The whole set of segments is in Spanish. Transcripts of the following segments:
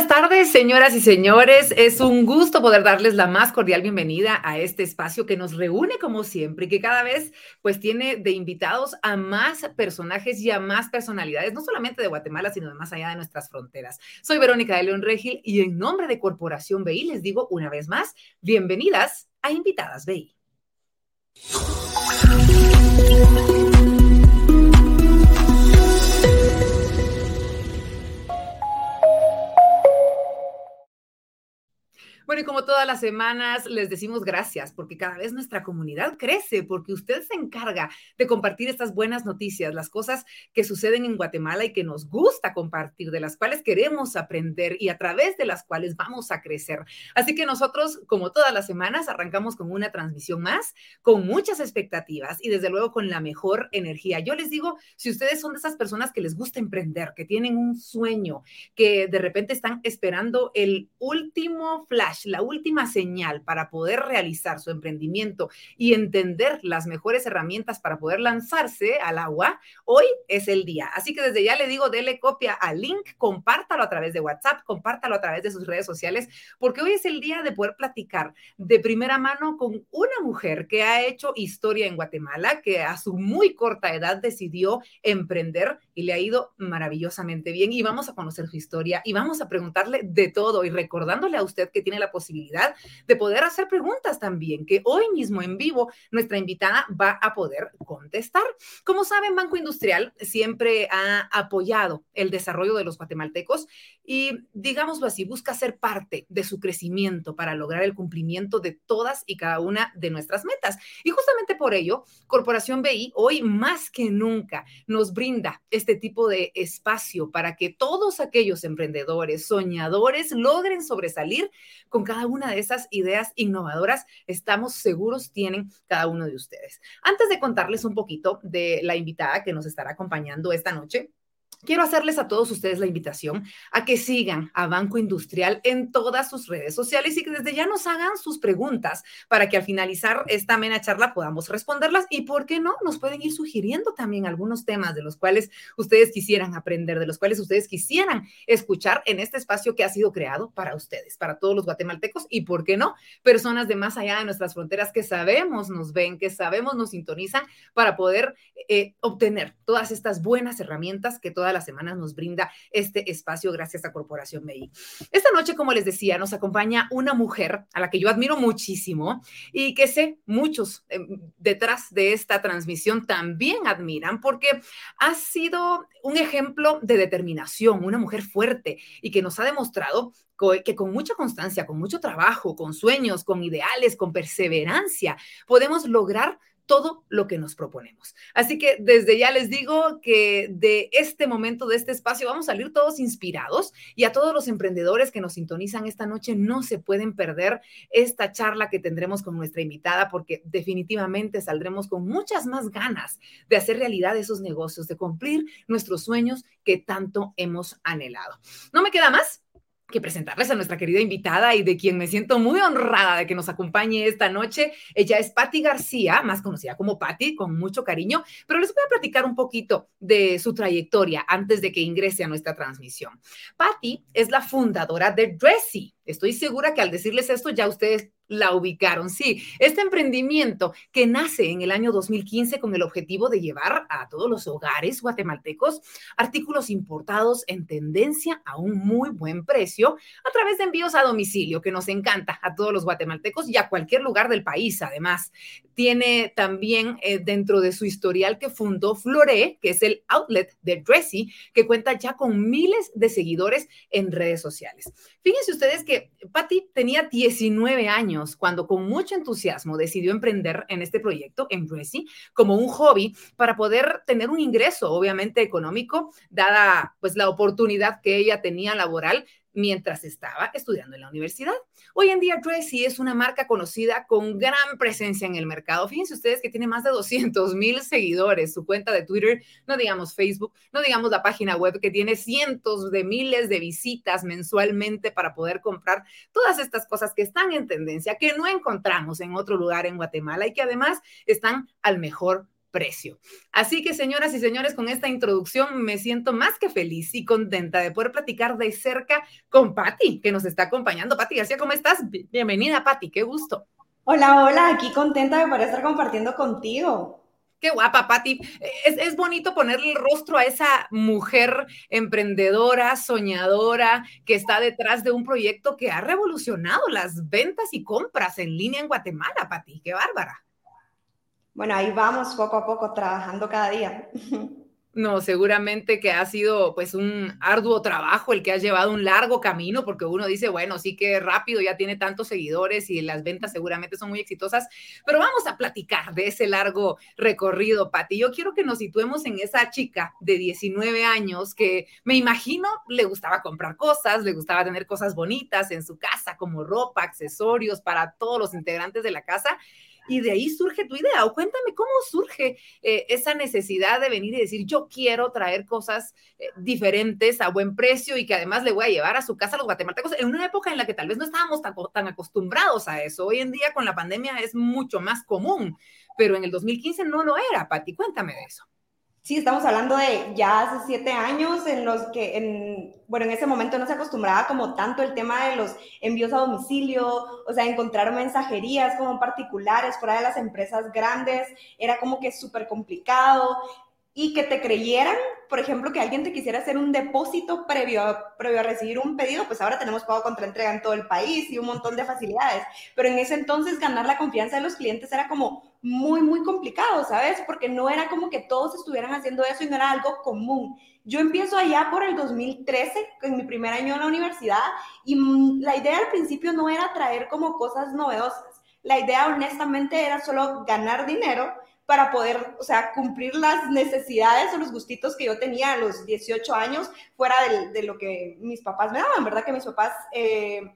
buenas tardes, señoras y señores. Es un gusto poder darles la más cordial bienvenida a este espacio que nos reúne como siempre y que cada vez pues tiene de invitados a más personajes y a más personalidades, no solamente de Guatemala, sino de más allá de nuestras fronteras. Soy Verónica de León Regil y en nombre de Corporación BI les digo una vez más, bienvenidas a Invitadas BI. Bueno, y como todas las semanas, les decimos gracias porque cada vez nuestra comunidad crece, porque usted se encarga de compartir estas buenas noticias, las cosas que suceden en Guatemala y que nos gusta compartir, de las cuales queremos aprender y a través de las cuales vamos a crecer. Así que nosotros, como todas las semanas, arrancamos con una transmisión más, con muchas expectativas y desde luego con la mejor energía. Yo les digo, si ustedes son de esas personas que les gusta emprender, que tienen un sueño, que de repente están esperando el último flash, la última señal para poder realizar su emprendimiento y entender las mejores herramientas para poder lanzarse al agua, hoy es el día. Así que desde ya le digo, dele copia al link, compártalo a través de WhatsApp, compártalo a través de sus redes sociales, porque hoy es el día de poder platicar de primera mano con una mujer que ha hecho historia en Guatemala, que a su muy corta edad decidió emprender y le ha ido maravillosamente bien. Y vamos a conocer su historia y vamos a preguntarle de todo y recordándole a usted que tiene la posibilidad de poder hacer preguntas también, que hoy mismo en vivo nuestra invitada va a poder contestar. Como saben, Banco Industrial siempre ha apoyado el desarrollo de los guatemaltecos y, digámoslo así, busca ser parte de su crecimiento para lograr el cumplimiento de todas y cada una de nuestras metas. Y justamente por ello, Corporación BI hoy más que nunca nos brinda este tipo de espacio para que todos aquellos emprendedores, soñadores logren sobresalir con cada una de esas ideas innovadoras, estamos seguros tienen cada uno de ustedes. Antes de contarles un poquito de la invitada que nos estará acompañando esta noche, Quiero hacerles a todos ustedes la invitación a que sigan a Banco Industrial en todas sus redes sociales y que desde ya nos hagan sus preguntas para que al finalizar esta amena charla podamos responderlas y, ¿por qué no? Nos pueden ir sugiriendo también algunos temas de los cuales ustedes quisieran aprender, de los cuales ustedes quisieran escuchar en este espacio que ha sido creado para ustedes, para todos los guatemaltecos y, ¿por qué no? Personas de más allá de nuestras fronteras que sabemos nos ven, que sabemos nos sintonizan para poder eh, obtener todas estas buenas herramientas que todas las semanas nos brinda este espacio gracias a Corporación MEI. Esta noche, como les decía, nos acompaña una mujer a la que yo admiro muchísimo y que sé muchos em, detrás de esta transmisión también admiran porque ha sido un ejemplo de determinación, una mujer fuerte y que nos ha demostrado que con mucha constancia, con mucho trabajo, con sueños, con ideales, con perseverancia, podemos lograr todo lo que nos proponemos. Así que desde ya les digo que de este momento, de este espacio, vamos a salir todos inspirados y a todos los emprendedores que nos sintonizan esta noche no se pueden perder esta charla que tendremos con nuestra invitada porque definitivamente saldremos con muchas más ganas de hacer realidad esos negocios, de cumplir nuestros sueños que tanto hemos anhelado. No me queda más que presentarles a nuestra querida invitada y de quien me siento muy honrada de que nos acompañe esta noche. Ella es Patti García, más conocida como Patti, con mucho cariño, pero les voy a platicar un poquito de su trayectoria antes de que ingrese a nuestra transmisión. Patti es la fundadora de Dressy. Estoy segura que al decirles esto ya ustedes la ubicaron. Sí, este emprendimiento que nace en el año 2015 con el objetivo de llevar a todos los hogares guatemaltecos artículos importados en tendencia a un muy buen precio a través de envíos a domicilio, que nos encanta a todos los guatemaltecos y a cualquier lugar del país. Además, tiene también eh, dentro de su historial que fundó Flore, que es el outlet de Dressy, que cuenta ya con miles de seguidores en redes sociales. Fíjense ustedes que Patty tenía 19 años cuando con mucho entusiasmo decidió emprender en este proyecto, en Dressy, como un hobby para poder tener un ingreso, obviamente económico, dada pues la oportunidad que ella tenía laboral mientras estaba estudiando en la universidad. Hoy en día Dressy es una marca conocida con gran presencia en el mercado. Fíjense ustedes que tiene más de 200 mil seguidores, su cuenta de Twitter, no digamos Facebook, no digamos la página web que tiene cientos de miles de visitas mensualmente para poder comprar todas estas cosas que están en tendencia, que no encontramos en otro lugar en Guatemala y que además están al mejor precio. Así que, señoras y señores, con esta introducción me siento más que feliz y contenta de poder platicar de cerca con Patti, que nos está acompañando. Patti García, ¿cómo estás? Bienvenida, Patti, qué gusto. Hola, hola, aquí contenta de poder estar compartiendo contigo. Qué guapa, Patti. Es, es, bonito ponerle el rostro a esa mujer emprendedora, soñadora, que está detrás de un proyecto que ha revolucionado las ventas y compras en línea en Guatemala, Patti. Qué bárbara. Bueno, ahí vamos poco a poco trabajando cada día. No, seguramente que ha sido pues un arduo trabajo el que ha llevado un largo camino, porque uno dice, bueno, sí que rápido, ya tiene tantos seguidores y las ventas seguramente son muy exitosas, pero vamos a platicar de ese largo recorrido, Pati. Yo quiero que nos situemos en esa chica de 19 años que me imagino le gustaba comprar cosas, le gustaba tener cosas bonitas en su casa, como ropa, accesorios para todos los integrantes de la casa y de ahí surge tu idea. O cuéntame cómo surge eh, esa necesidad de venir y decir, yo quiero traer cosas eh, diferentes a buen precio y que además le voy a llevar a su casa a los guatemaltecos en una época en la que tal vez no estábamos tan, tan acostumbrados a eso. Hoy en día con la pandemia es mucho más común, pero en el 2015 no lo era, Pati. Cuéntame de eso. Sí, estamos hablando de ya hace siete años en los que, en, bueno, en ese momento no se acostumbraba como tanto el tema de los envíos a domicilio, o sea, encontrar mensajerías como particulares fuera de las empresas grandes, era como que súper complicado y que te creyeran, por ejemplo, que alguien te quisiera hacer un depósito previo a, previo a recibir un pedido, pues ahora tenemos pago contra entrega en todo el país y un montón de facilidades. Pero en ese entonces ganar la confianza de los clientes era como muy, muy complicado, ¿sabes? Porque no era como que todos estuvieran haciendo eso y no era algo común. Yo empiezo allá por el 2013, en mi primer año en la universidad, y mm, la idea al principio no era traer como cosas novedosas. La idea honestamente era solo ganar dinero para poder, o sea, cumplir las necesidades o los gustitos que yo tenía a los 18 años fuera de, lo que mis papás me daban, ¿verdad? Que mis papás eh,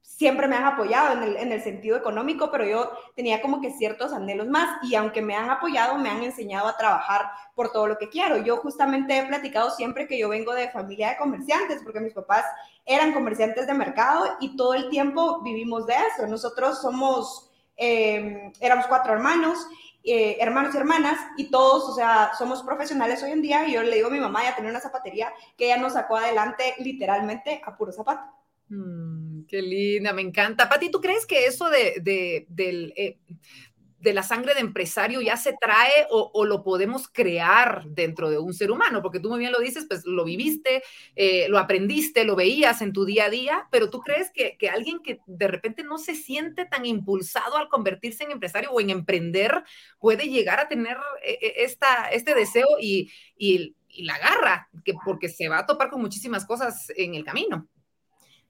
siempre me han apoyado en el, en el, sentido económico, pero yo tenía como que ciertos anhelos más y aunque me han apoyado, me han enseñado a trabajar por todo lo que quiero. Yo justamente he platicado siempre que yo vengo de familia de comerciantes, porque mis papás eran comerciantes de mercado y todo el tiempo vivimos de eso. Nosotros somos, eh, éramos cuatro hermanos eh, hermanos y hermanas y todos, o sea, somos profesionales hoy en día y yo le digo a mi mamá ya tener una zapatería que ella nos sacó adelante literalmente a puro zapato. Mm, qué linda, me encanta. Pati, ¿tú crees que eso de, de del, eh, de la sangre de empresario ya se trae o, lo podemos crear dentro de un ser humano, porque tú muy bien lo dices, pues lo viviste, eh, lo aprendiste, lo veías en tu día a día, pero tú crees que, alguien que de repente no se siente tan impulsado al convertirse en empresario o en emprender puede llegar a tener eh, eh, esta, este deseo y, y la garra, que, porque se va a topar con muchísimas cosas en el camino.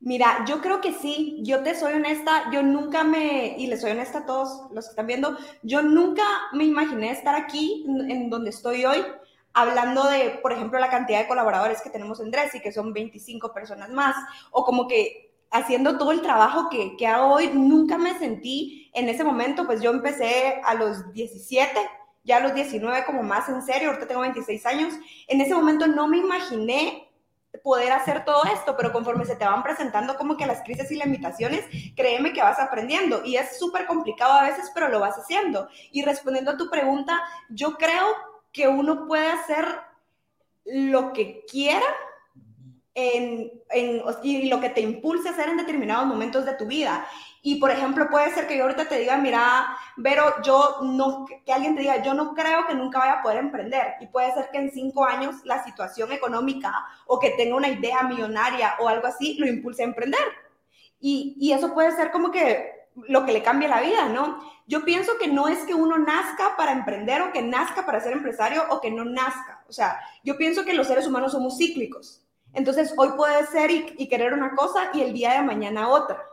Mira, yo creo que sí, yo te soy honesta, yo nunca me, y le soy honesta a todos los que están viendo, yo nunca me imaginé estar aquí en donde estoy hoy, hablando de, por ejemplo, la cantidad de colaboradores que tenemos en Dressy, que son 25 personas más, o como que haciendo todo el trabajo que, que hago hoy, nunca me sentí en ese momento, pues yo empecé a los 17, ya a los 19 como más en serio, ahorita tengo 26 años, en ese momento no me imaginé poder hacer todo esto, pero conforme se te van presentando como que las crisis y limitaciones, créeme que vas aprendiendo y es súper complicado a veces, pero lo vas haciendo. Y respondiendo a tu pregunta, yo creo que uno puede hacer lo que quiera en, en, y lo que te impulse a hacer en determinados momentos de tu vida. Y por ejemplo, puede ser que yo ahorita te diga, mira, pero yo no, que alguien te diga, yo no creo que nunca vaya a poder emprender. Y puede ser que en cinco años la situación económica o que tenga una idea millonaria o algo así lo impulse a emprender. Y, y eso puede ser como que lo que le cambie la vida, ¿no? Yo pienso que no es que uno nazca para emprender o que nazca para ser empresario o que no nazca. O sea, yo pienso que los seres humanos somos cíclicos. Entonces, hoy puede ser y, y querer una cosa y el día de mañana otra.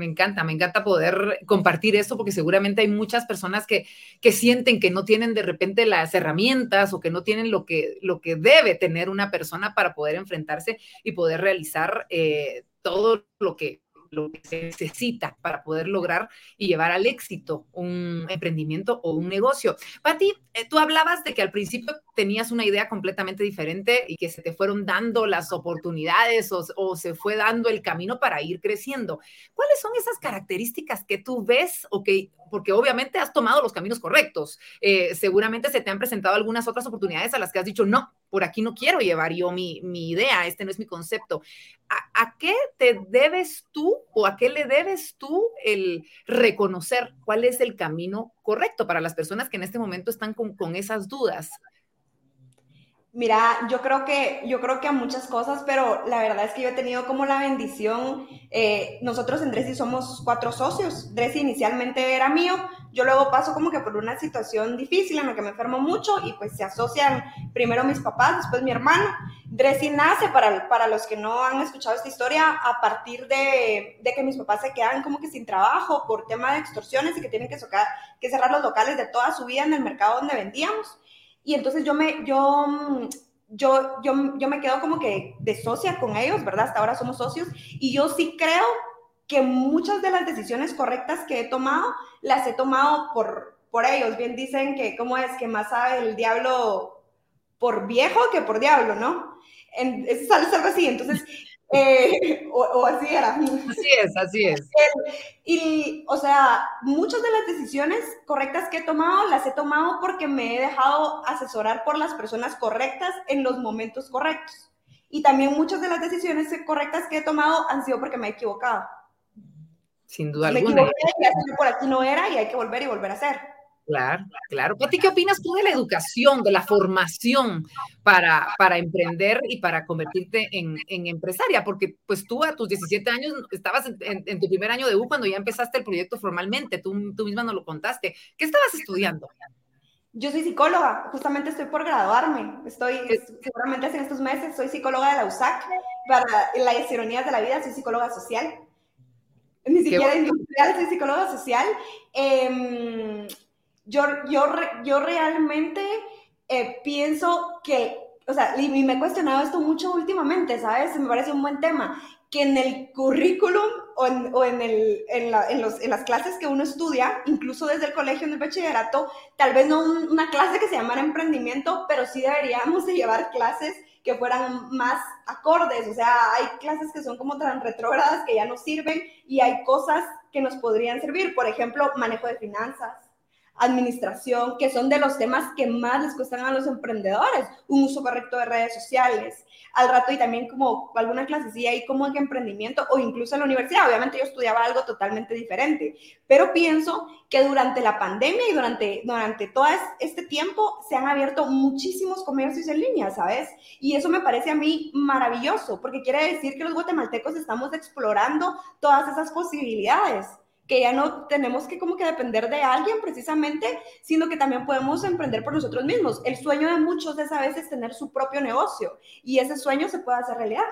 Me encanta, me encanta poder compartir esto porque seguramente hay muchas personas que, que sienten que no tienen de repente las herramientas o que no tienen lo que, lo que debe tener una persona para poder enfrentarse y poder realizar eh, todo lo que lo que se necesita para poder lograr y llevar al éxito un emprendimiento o un negocio. Pati, eh, tú hablabas de que al principio tenías una idea completamente diferente y que se te fueron dando las oportunidades o, se fue dando el camino para ir creciendo. ¿Cuáles son esas características que tú ves o que porque obviamente has tomado los caminos correctos. Eh, seguramente se te han presentado algunas otras oportunidades a las que has dicho, no, por aquí no quiero llevar yo mi, idea, este no es mi concepto. ¿A, qué te debes tú o a qué le debes tú el reconocer cuál es el camino correcto para las personas que en este momento están con, con esas dudas? Mira, yo creo que yo creo que a muchas cosas, pero la verdad es que yo he tenido como la bendición. Eh, nosotros en Dressy somos cuatro socios. Dressy inicialmente era mío. Yo luego paso como que por una situación difícil en la que me enfermo mucho y pues se asocian primero mis papás, después mi hermano. Dressy nace para, para los que no han escuchado esta historia a partir de, de, que mis papás se quedan como que sin trabajo por tema de extorsiones y que tienen que cerrar los locales de toda su vida en el mercado donde vendíamos. Y entonces yo me, yo, yo, yo, yo me quedo como que de socia con ellos, ¿verdad? Hasta ahora somos socios. Y yo sí creo que muchas de las decisiones correctas que he tomado, las he tomado por, por ellos. Bien dicen que, ¿cómo es? Que más sabe el diablo por viejo que por diablo, ¿no? En, es algo así. Entonces, eh, o, así era. Así es, así es. Y, o sea, muchas de las decisiones correctas que he tomado las he tomado porque me he dejado asesorar por las personas correctas en los momentos correctos. Y también muchas de las decisiones correctas que he tomado han sido porque me he equivocado. Sin duda alguna. Me equivoqué, por aquí no era y hay que volver y volver a hacer. Claro, claro. Pati, ¿qué opinas tú de la educación, de la formación para, para emprender y para convertirte en, empresaria? Porque pues tú a tus 17 años estabas en, tu primer año de U cuando ya empezaste el proyecto formalmente, tú, tú misma nos lo contaste. ¿Qué estabas estudiando? Yo soy psicóloga, justamente estoy por graduarme. Estoy, seguramente en estos meses, soy psicóloga de la USAC. Para las ironías de la vida, soy psicóloga social. Ni siquiera industrial, soy psicóloga social. Eh, yo, yo, yo realmente eh, pienso que, o sea, y me he cuestionado esto mucho últimamente, ¿sabes? Me parece un buen tema, que en el currículum o en, o en, el, en, la, en, los, en, las clases que uno estudia, incluso desde el colegio, en el bachillerato, tal vez no una clase que se llamara emprendimiento, pero sí deberíamos de llevar clases que fueran más acordes, o sea, hay clases que son como tan retrógradas que ya no sirven y hay cosas que nos podrían servir, por ejemplo, manejo de finanzas, administración, que son de los temas que más les cuestan a los emprendedores, un uso correcto de redes sociales, al rato y también como alguna clasecilla ahí como emprendimiento o incluso en la universidad. Obviamente yo estudiaba algo totalmente diferente, pero pienso que durante la pandemia y durante, durante todo este tiempo se han abierto muchísimos comercios en línea, ¿sabes? Y eso me parece a mí maravilloso, porque quiere decir que los guatemaltecos estamos explorando todas esas posibilidades que ya no tenemos que como que depender de alguien precisamente, sino que también podemos emprender por nosotros mismos. El sueño de muchos es a veces tener su propio negocio y ese sueño se puede hacer realidad.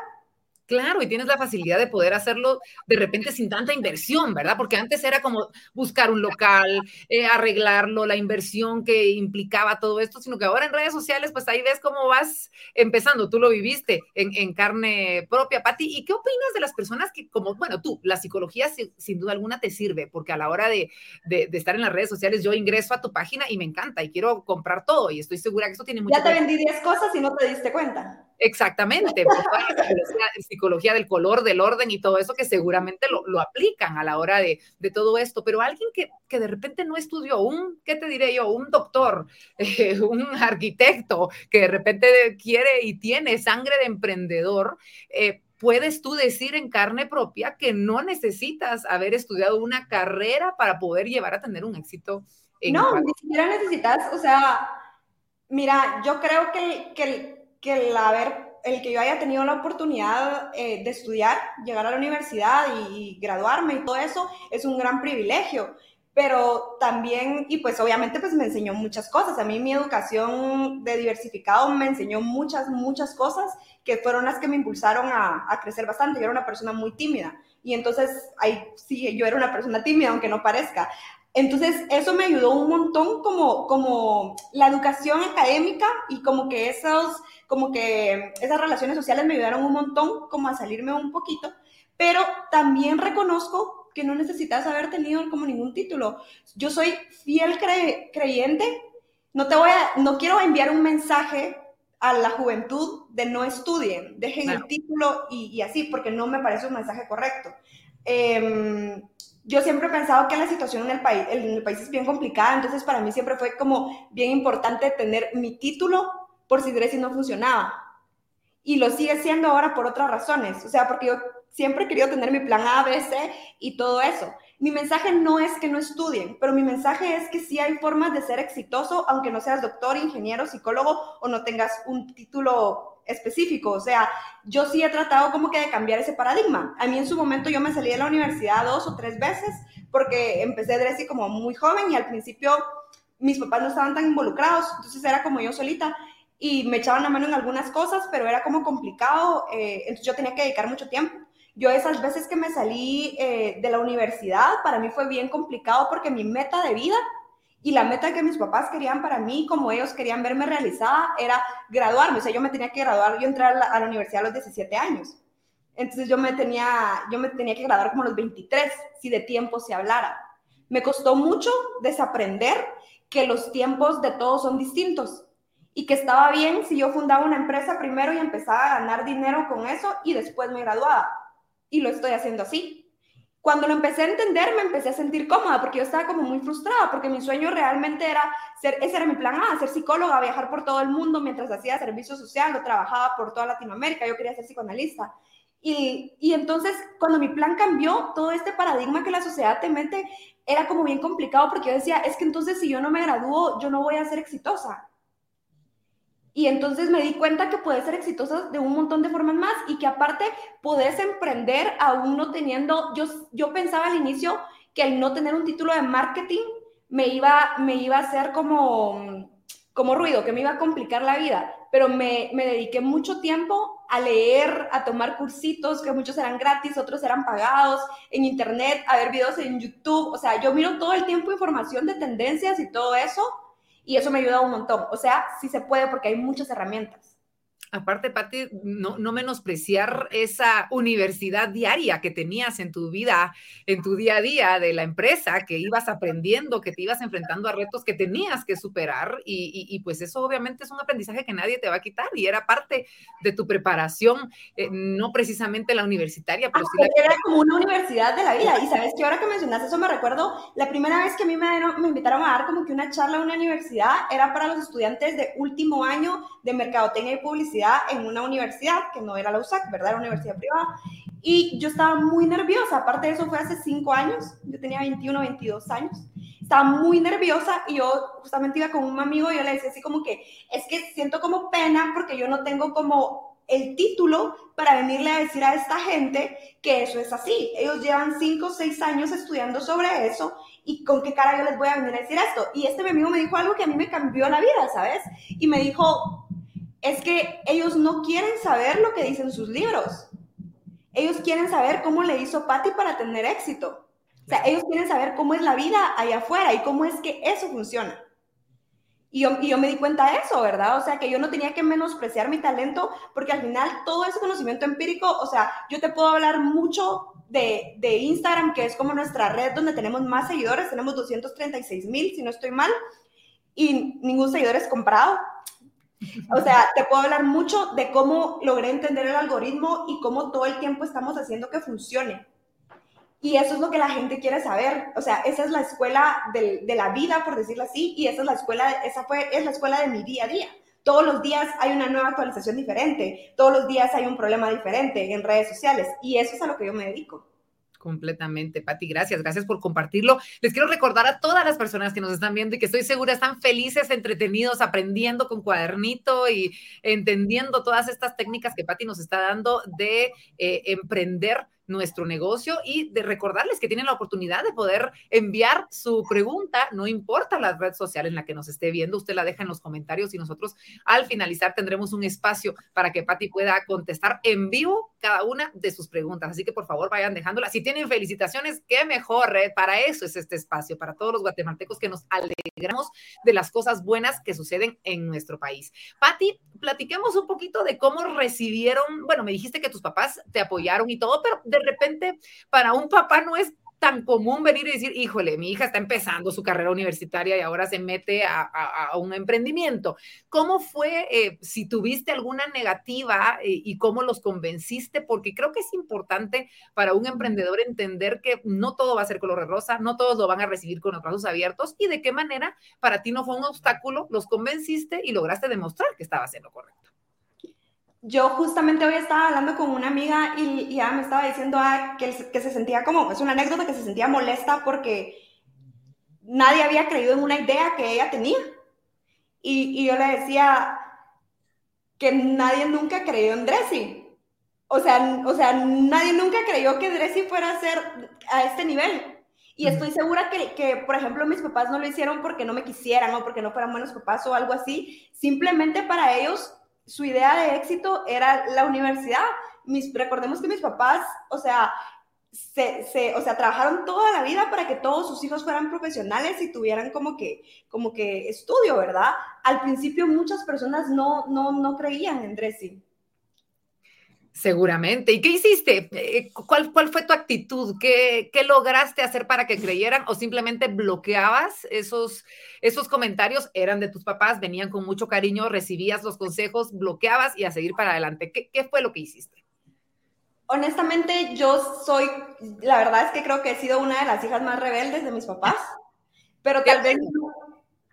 Claro, y tienes la facilidad de poder hacerlo de repente sin tanta inversión, ¿verdad? Porque antes era como buscar un local, eh, arreglarlo, la inversión que implicaba todo esto, sino que ahora en redes sociales, pues ahí ves cómo vas empezando. Tú lo viviste en, carne propia, Pati. ¿Y qué opinas de las personas que, como, bueno, tú, la psicología sin, duda alguna te sirve, porque a la hora de, de, estar en las redes sociales, yo ingreso a tu página y me encanta y quiero comprar todo y estoy segura que eso tiene mucho. Ya te vendí 10 cosas y no te diste cuenta. Exactamente, psicología, del color, del orden y todo eso que seguramente lo, aplican a la hora de, todo esto, pero alguien que, de repente no estudió, un, ¿qué te diré yo? Un doctor, eh, un arquitecto que de repente quiere y tiene sangre de emprendedor, eh, puedes tú decir en carne propia que no necesitas haber estudiado una carrera para poder llevar a tener un éxito. En no, ni siquiera necesitas, o sea, mira, yo creo que, que que el haber, el que yo haya tenido la oportunidad eh, de estudiar, llegar a la universidad y, graduarme y todo eso es un gran privilegio. Pero también, y pues obviamente pues me enseñó muchas cosas. A mí mi educación de diversificado me enseñó muchas, muchas cosas que fueron las que me impulsaron a, a crecer bastante. Yo era una persona muy tímida. Y entonces, ahí sí, yo era una persona tímida, aunque no parezca. Entonces, eso me ayudó un montón como, como la educación académica y como que esos, como que esas relaciones sociales me ayudaron un montón como a salirme un poquito, pero también reconozco que no necesitas haber tenido como ningún título. Yo soy fiel creyente, no te voy a, no quiero enviar un mensaje a la juventud de no estudien, dejen el título y, y, así, porque no me parece un mensaje correcto. Eh, yo siempre he pensado que la situación en el, país, en el país es bien complicada, entonces para mí siempre fue como bien importante tener mi título por si Grecia no funcionaba. Y lo sigue siendo ahora por otras razones, o sea, porque yo siempre he querido tener mi plan A, B, C y todo eso. Mi mensaje no es que no estudien, pero mi mensaje es que sí hay formas de ser exitoso, aunque no seas doctor, ingeniero, psicólogo o no tengas un título específico. O sea, yo sí he tratado como que de cambiar ese paradigma. A mí en su momento yo me salí de la universidad dos o tres veces porque empecé Dresi como muy joven y al principio mis papás no estaban tan involucrados, entonces era como yo solita y me echaban la mano en algunas cosas, pero era como complicado, eh, entonces yo tenía que dedicar mucho tiempo. Yo esas veces que me salí eh, de la universidad, para mí fue bien complicado porque mi meta de vida y la meta que mis papás querían para mí, como ellos querían verme realizada, era graduarme. O sea, yo me tenía que graduar, yo entré a la, universidad a los 17 años. Entonces yo me, tenía, yo me tenía que graduar como a los 23, si de tiempo se hablara. Me costó mucho desaprender que los tiempos de todos son distintos y que estaba bien si yo fundaba una empresa primero y empezaba a ganar dinero con eso y después me graduaba y lo estoy haciendo así. Cuando lo empecé a entender, me empecé a sentir cómoda porque yo estaba como muy frustrada porque mi sueño realmente era ser, ese era mi plan A, ser psicóloga, viajar por todo el mundo mientras hacía servicio social o trabajaba por toda Latinoamérica, yo quería ser psicoanalista. Y, y entonces, cuando mi plan cambió, todo este paradigma que la sociedad te mete era como bien complicado porque yo decía, es que entonces si yo no me gradúo, yo no voy a ser exitosa. Y entonces me di cuenta que puedes ser exitosa de un montón de formas más y que aparte puedes emprender aún no teniendo, yo, yo pensaba al inicio que el no tener un título de marketing me iba, me iba a hacer como, como ruido, que me iba a complicar la vida, pero me, me dediqué mucho tiempo a leer, a tomar cursitos, que muchos eran gratis, otros eran pagados, en internet, a ver videos en YouTube, o sea, yo miro todo el tiempo información de tendencias y todo eso y eso me ayuda un montón. O sea, sí se puede porque hay muchas herramientas. Aparte, Pati, no, no, menospreciar esa universidad diaria que tenías en tu vida, en tu día a día de la empresa, que ibas aprendiendo, que te ibas enfrentando a retos que tenías que superar y, y, pues eso obviamente es un aprendizaje que nadie te va a quitar y era parte de tu preparación, eh, no precisamente la universitaria, pero sí Era como una universidad de la vida. Y sabes que ahora que mencionas eso me recuerdo, la primera vez que a mí me, me invitaron a dar como que una charla en una universidad era para los estudiantes de último año de mercadotecnia y publicidad en una universidad que no era la USAC, ¿verdad? Era una universidad privada. Y yo estaba muy nerviosa, aparte de eso fue hace cinco años, yo tenía 21, 22 años. Estaba muy nerviosa y yo justamente iba con un amigo y yo le decía así como que, es que siento como pena porque yo no tengo como el título para venirle a decir a esta gente que eso es así. Ellos llevan cinco o seis años estudiando sobre eso y con qué cara yo les voy a venir a decir esto. Y este mi amigo me dijo algo que a mí me cambió la vida, ¿sabes? Y me dijo, es que ellos no quieren saber lo que dicen sus libros. Ellos quieren saber cómo le hizo Patty para tener éxito. O sea, ellos quieren saber cómo es la vida allá afuera y cómo es que eso funciona. Y yo, y yo, me di cuenta de eso, ¿verdad? O sea, que yo no tenía que menospreciar mi talento porque al final todo ese conocimiento empírico, o sea, yo te puedo hablar mucho de, de Instagram, que es como nuestra red donde tenemos más seguidores, tenemos 236 mil, si no estoy mal, y ningún seguidor es comprado. O sea, te puedo hablar mucho de cómo logré entender el algoritmo y cómo todo el tiempo estamos haciendo que funcione. Y eso es lo que la gente quiere saber. O sea, esa es la escuela de, de la vida, por decirlo así, y esa es la escuela, esa fue, es la escuela de mi día a día. Todos los días hay una nueva actualización diferente, todos los días hay un problema diferente en redes sociales, y eso es a lo que yo me dedico. Completamente, Pati, gracias, gracias por compartirlo. Les quiero recordar a todas las personas que nos están viendo y que estoy segura están felices, entretenidos, aprendiendo con cuadernito y entendiendo todas estas técnicas que Pati nos está dando de eh, emprender nuestro negocio y de recordarles que tienen la oportunidad de poder enviar su pregunta, no importa la red social en la que nos esté viendo, usted la deja en los comentarios y nosotros al finalizar tendremos un espacio para que Patti pueda contestar en vivo cada una de sus preguntas. Así que por favor vayan dejándola. Si tienen felicitaciones, qué mejor, ¿eh? para eso es este espacio, para todos los guatemaltecos que nos alegramos de las cosas buenas que suceden en nuestro país. Patti, platiquemos un poquito de cómo recibieron, bueno, me dijiste que tus papás te apoyaron y todo, pero de repente para un papá no es tan común venir y decir, híjole, mi hija está empezando su carrera universitaria y ahora se mete a, un emprendimiento. ¿Cómo fue, eh, si tuviste alguna negativa eh, y cómo los convenciste? Porque creo que es importante para un emprendedor entender que no todo va a ser color de rosa, no todos lo van a recibir con los brazos abiertos y de qué manera para ti no fue un obstáculo, los convenciste y lograste demostrar que estaba haciendo correcto yo justamente hoy estaba hablando con una amiga y, ya me estaba diciendo ah, que, que, se sentía como, es una anécdota que se sentía molesta porque nadie había creído en una idea que ella tenía. Y, y yo le decía que nadie nunca creyó en Dressy. O sea, o sea, nadie nunca creyó que Dressy fuera a ser a este nivel. Y estoy segura que, que, por ejemplo, mis papás no lo hicieron porque no me quisieran o porque no fueran buenos papás o algo así. Simplemente para ellos su idea de éxito era la universidad. Mis, recordemos que mis papás, o sea, se, o sea, trabajaron toda la vida para que todos sus hijos fueran profesionales y tuvieran como que, como que estudio, ¿verdad? Al principio muchas personas no, no, no creían en Dressy. Seguramente. ¿Y qué hiciste? Eh, ¿Cuál, cuál fue tu actitud? ¿Qué, ¿Qué, lograste hacer para que creyeran o simplemente bloqueabas esos, esos comentarios? Eran de tus papás, venían con mucho cariño, recibías los consejos, bloqueabas y a seguir para adelante. ¿Qué, qué fue lo que hiciste? Honestamente, yo soy, la verdad es que creo que he sido una de las hijas más rebeldes de mis papás, pero tal vez...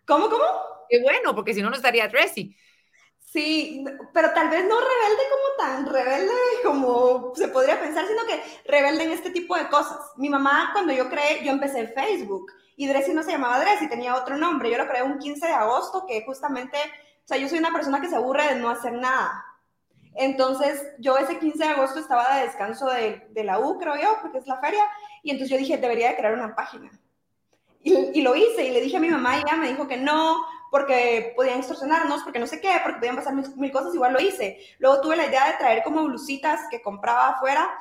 ¿Cómo, cómo? Qué bueno, porque si no, no estaría Tracy. Sí, pero tal vez no rebelde como tan rebelde como se podría pensar, sino que rebelde en este tipo de cosas. Mi mamá, cuando yo creé, yo empecé en Facebook y Dressy no se llamaba Dressy, tenía otro nombre. Yo lo creé un 15 de agosto, que justamente, o sea, yo soy una persona que se aburre de no hacer nada. Entonces, yo ese 15 de agosto estaba de descanso de, la U, creo yo, porque es la feria, y entonces yo dije, debería de crear una página. Y, y, lo hice y le dije a mi mamá y ella me dijo que no, porque podían extorsionarnos, porque no sé qué, porque podían pasar mil, cosas, igual lo hice. Luego tuve la idea de traer como blusitas que compraba afuera,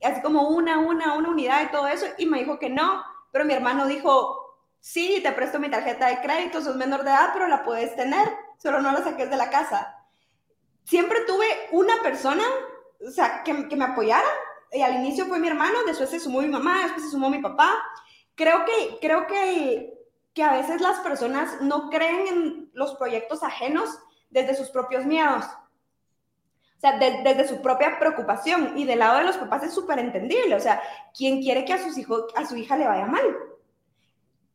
así como una, una, una unidad y todo eso, y me dijo que no, pero mi hermano dijo, sí, te presto mi tarjeta de crédito, sos menor de edad, pero la puedes tener, solo no la saques de la casa. Siempre tuve una persona, o sea, que, que me apoyara, y al inicio fue mi hermano, después se sumó mi mamá, después se sumó mi papá. Creo que, creo que que a veces las personas no creen en los proyectos ajenos desde sus propios miedos. O sea, desde su propia preocupación. Y del lado de los papás es súper entendible. O sea, ¿quién quiere que a, sus hijos, a su hija le vaya mal?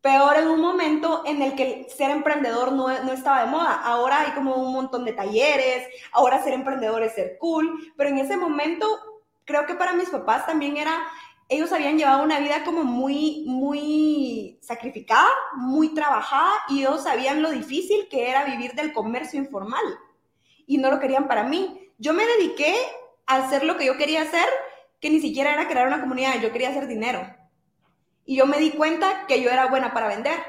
Peor en un momento en el que ser emprendedor no, no estaba de moda. Ahora hay como un montón de talleres, ahora ser emprendedor es ser cool, pero en ese momento creo que para mis papás también era ellos habían llevado una vida como muy, muy sacrificada, muy trabajada y ellos sabían lo difícil que era vivir del comercio informal y no lo querían para mí. Yo me dediqué a hacer lo que yo quería hacer, que ni siquiera era crear una comunidad, yo quería hacer dinero. Y yo me di cuenta que yo era buena para vender.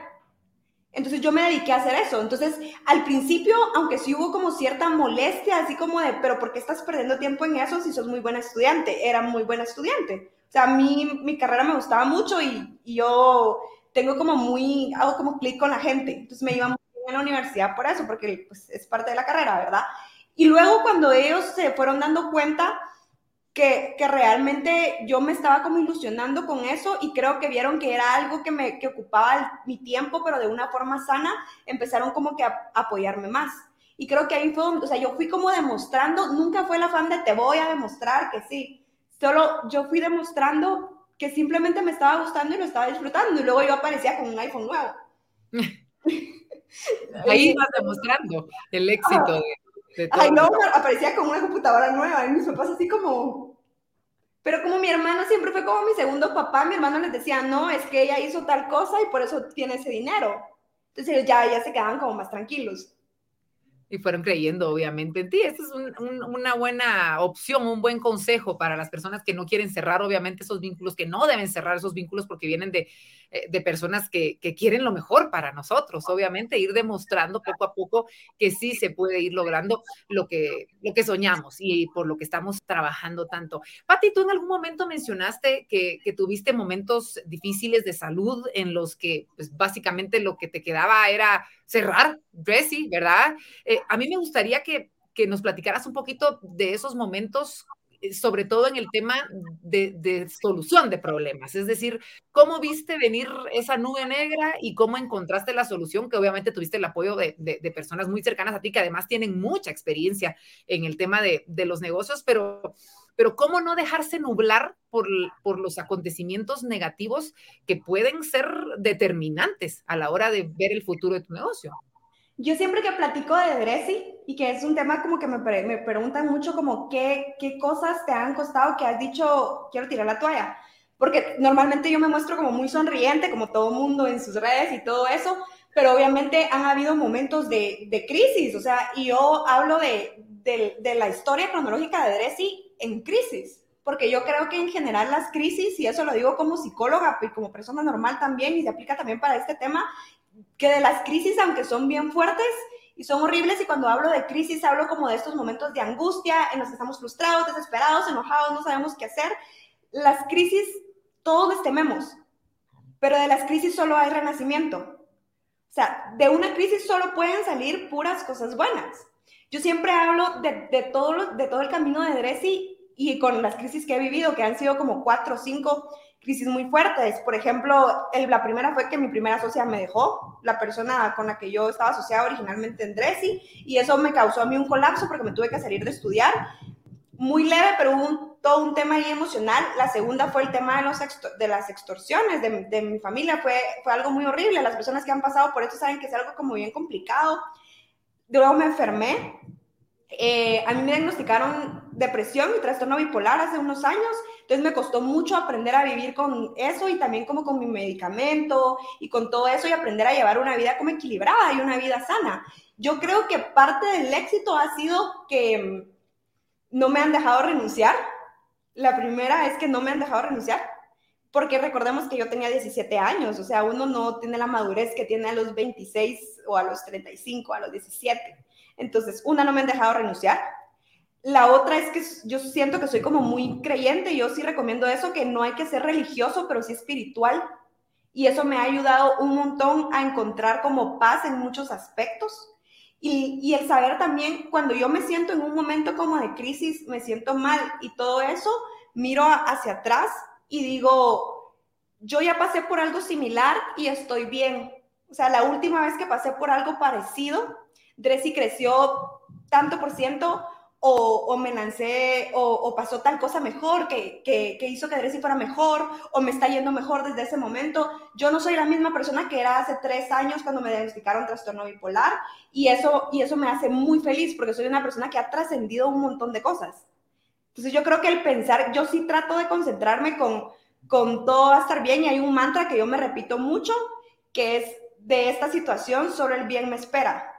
Entonces yo me dediqué a hacer eso. Entonces, al principio, aunque sí hubo como cierta molestia, así como de, pero ¿por qué estás perdiendo tiempo en eso si sos muy buena estudiante? Era muy buena estudiante. O sea, a mí mi carrera me gustaba mucho y, yo tengo como muy, hago como clic con la gente. Entonces me iba muy bien a la universidad por eso, porque pues, es parte de la carrera, ¿verdad? Y luego cuando ellos se fueron dando cuenta que, que, realmente yo me estaba como ilusionando con eso y creo que vieron que era algo que me que ocupaba mi tiempo, pero de una forma sana, empezaron como que a, apoyarme más. Y creo que ahí fue donde, o sea, yo fui como demostrando, nunca fue el afán de te voy a demostrar que sí, Solo yo fui demostrando que simplemente me estaba gustando y lo estaba disfrutando. Y luego yo aparecía con un iPhone nuevo. Ahí vas demostrando el éxito de, todo. Ay, no, aparecía con una computadora nueva. Y mis papás así como... Pero como mi hermano siempre fue como mi segundo papá, mi hermano les decía, no, es que ella hizo tal cosa y por eso tiene ese dinero. Entonces ya, ya se quedaban como más tranquilos y fueron creyendo obviamente en ti. Esta es una buena opción, un buen consejo para las personas que no quieren cerrar obviamente esos vínculos, que no deben cerrar esos vínculos porque vienen de, de personas que, que, quieren lo mejor para nosotros. Obviamente ir demostrando poco a poco que sí se puede ir logrando lo que, lo que soñamos y por lo que estamos trabajando tanto. Pati, tú en algún momento mencionaste que, que tuviste momentos difíciles de salud en los que pues, básicamente lo que te quedaba era cerrar Dressy, ¿verdad? Eh, a mí me gustaría que, que nos platicaras un poquito de esos momentos eh, sobre todo en el tema de, solución de problemas. Es decir, ¿cómo viste venir esa nube negra y cómo encontraste la solución? Que obviamente tuviste el apoyo de, personas muy cercanas a ti, que además tienen mucha experiencia en el tema de, los negocios, pero, pero ¿cómo no dejarse nublar por, por los acontecimientos negativos que pueden ser determinantes a la hora de ver el futuro de tu negocio? Yo siempre que platico de Dressy y que es un tema como que me, me preguntan mucho como qué, qué cosas te han costado que has dicho quiero tirar la toalla. Porque normalmente yo me muestro como muy sonriente, como todo mundo en sus redes y todo eso, pero obviamente han habido momentos de, de crisis, o sea, y yo hablo de, de, de la historia cronológica de Dressy en crisis, porque yo creo que en general las crisis, y eso lo digo como psicóloga y como persona normal también, y se aplica también para este tema, que de las crisis, aunque son bien fuertes y son horribles, y cuando hablo de crisis hablo como de estos momentos de angustia en los que estamos frustrados, desesperados, enojados, no sabemos qué hacer. Las crisis, todos les tememos, pero de las crisis solo hay renacimiento. O sea, de una crisis solo pueden salir puras cosas buenas. Yo siempre hablo de, de, todo, de todo el camino de Dressy y con las crisis que he vivido, que han sido como cuatro o cinco, crisis muy fuertes. Por ejemplo, la primera fue que mi primera socia me dejó, la persona con la que yo estaba asociada originalmente en Dressy, y eso me causó a mí un colapso porque me tuve que salir de estudiar. Muy leve, pero hubo todo un tema ahí emocional. La segunda fue el tema de, los de las extorsiones de, de, mi familia. Fue, fue algo muy horrible. Las personas que han pasado por esto saben que es algo como bien complicado. Luego me enfermé. Eh, a mí me diagnosticaron depresión y trastorno bipolar hace unos años entonces me costó mucho aprender a vivir con eso y también como con mi medicamento y con todo eso y aprender a llevar una vida como equilibrada y una vida sana. Yo creo que parte del éxito ha sido que no me han dejado renunciar. La primera es que no me han dejado renunciar, porque recordemos que yo tenía 17 años, o sea, uno no tiene la madurez que tiene a los 26 o a los 35, a los 17. Entonces, una, no me han dejado renunciar. La otra es que yo siento que soy como muy creyente, yo sí recomiendo eso, que no hay que ser religioso, pero sí espiritual. Y eso me ha ayudado un montón a encontrar como paz en muchos aspectos. Y, el saber también, cuando yo me siento en un momento como de crisis, me siento mal y todo eso, miro hacia atrás y digo, yo ya pasé por algo similar y estoy bien. O sea, la última vez que pasé por algo parecido, Dressy creció tanto por ciento o, me lancé, o, pasó tal cosa mejor que, que, hizo que Dressy fuera mejor, o me está yendo mejor desde ese momento. Yo no soy la misma persona que era hace tres años cuando me diagnosticaron trastorno bipolar, y eso, y eso me hace muy feliz porque soy una persona que ha trascendido un montón de cosas. Entonces yo creo que el pensar, yo sí trato de concentrarme con, con todo va a estar bien, y hay un mantra que yo me repito mucho, que es de esta situación solo el bien me espera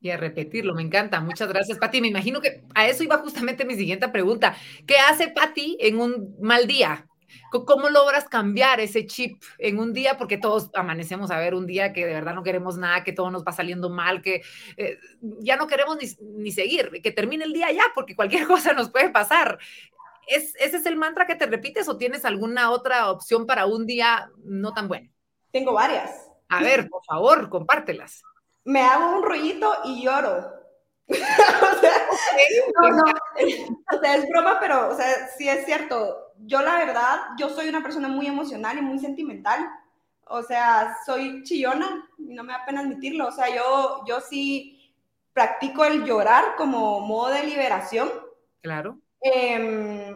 y a repetirlo, me encanta. Muchas gracias, Pati. Me imagino que a eso iba justamente mi siguiente pregunta. ¿Qué hace Pati en un mal día? ¿Cómo logras cambiar ese chip en un día? Porque todos amanecemos a ver un día que de verdad no queremos nada, que todo nos va saliendo mal, que eh, ya no queremos ni, ni, seguir, que termine el día ya, porque cualquier cosa nos puede pasar. ¿Es, ¿Ese es el mantra que te repites o tienes alguna otra opción para un día no tan bueno? Tengo varias. A ver, por favor, compártelas me hago un rollito y lloro. o, sea, no, no, o sea, es broma, pero o sea, sí es cierto. Yo la verdad, yo soy una persona muy emocional y muy sentimental. O sea, soy chillona y no me da pena admitirlo. O sea, yo, yo sí practico el llorar como modo de liberación. Claro. Em,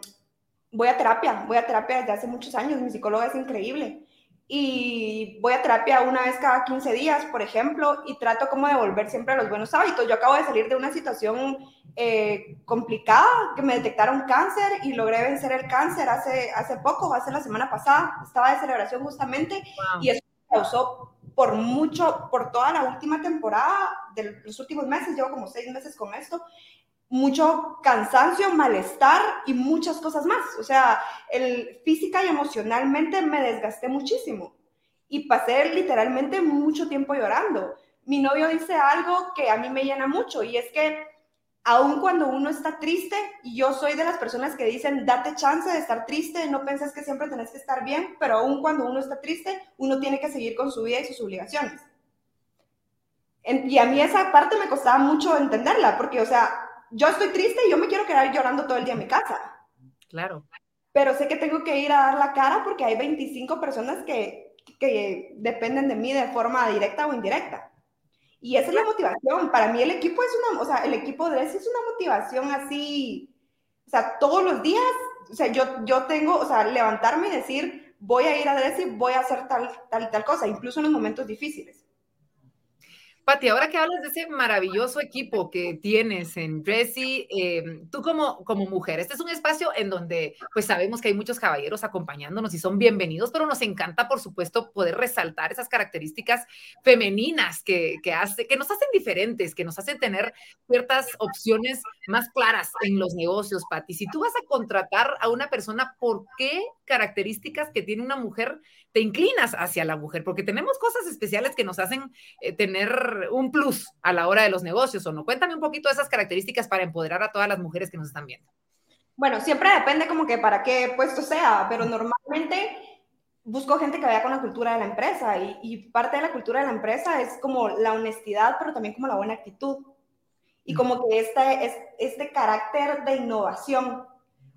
voy a terapia, voy a terapia desde hace muchos años. Mi psicóloga es increíble y voy a terapia una vez cada 15 días, por ejemplo, y trato como de volver siempre a los buenos hábitos. Yo acabo de salir de una situación eh, complicada, que me detectaron cáncer y logré vencer el cáncer hace, hace poco, hace la semana pasada, estaba de celebración justamente, y eso me causó por mucho, por toda la última temporada de los últimos meses, llevo como seis meses con esto, mucho cansancio, malestar y muchas cosas más. O sea, el, física y emocionalmente me desgasté muchísimo y pasé literalmente mucho tiempo llorando. Mi novio dice algo que a mí me llena mucho y es que aun cuando uno está triste, y yo soy de las personas que dicen, date chance de estar triste, no pienses que siempre tenés que estar bien, pero aun cuando uno está triste, uno tiene que seguir con su vida y sus obligaciones. y a mí esa parte me costaba mucho entenderla, porque, o sea, yo estoy triste y yo me quiero quedar llorando todo el día en mi casa. Claro. Pero sé que tengo que ir a dar la cara porque hay 25 personas que, que dependen de mí de forma directa o indirecta. Y esa es la motivación. Para mí el equipo es una, o sea, el equipo de es una motivación así, o sea, todos los días, o sea, yo, yo tengo, o sea, levantarme y decir, voy a ir a Dressy, voy a hacer tal, tal y tal cosa, incluso en los momentos difíciles. Pati, ahora que hablas de ese maravilloso equipo que tienes en Dressy, em, tú como, como mujer, este es un espacio en donde pues sabemos que hay muchos caballeros acompañándonos y son bienvenidos, pero nos encanta, por supuesto, poder resaltar esas características femeninas que, que, hace, que nos hacen diferentes, que nos hacen tener ciertas opciones más claras en los negocios, Pati. Si tú vas a contratar a una persona, ¿por qué características que tiene una mujer te inclinas hacia la mujer? Porque tenemos cosas especiales que nos hacen eh, tener un plus a la hora de los negocios o no? Cuéntame un poquito de esas características para empoderar a todas las mujeres que nos están viendo. Bueno, siempre depende como que para qué puesto sea, pero normalmente busco gente que vaya con la cultura de la empresa y, parte de la cultura de la empresa es como la honestidad, pero también como la buena actitud y como que este, es, este carácter de innovación.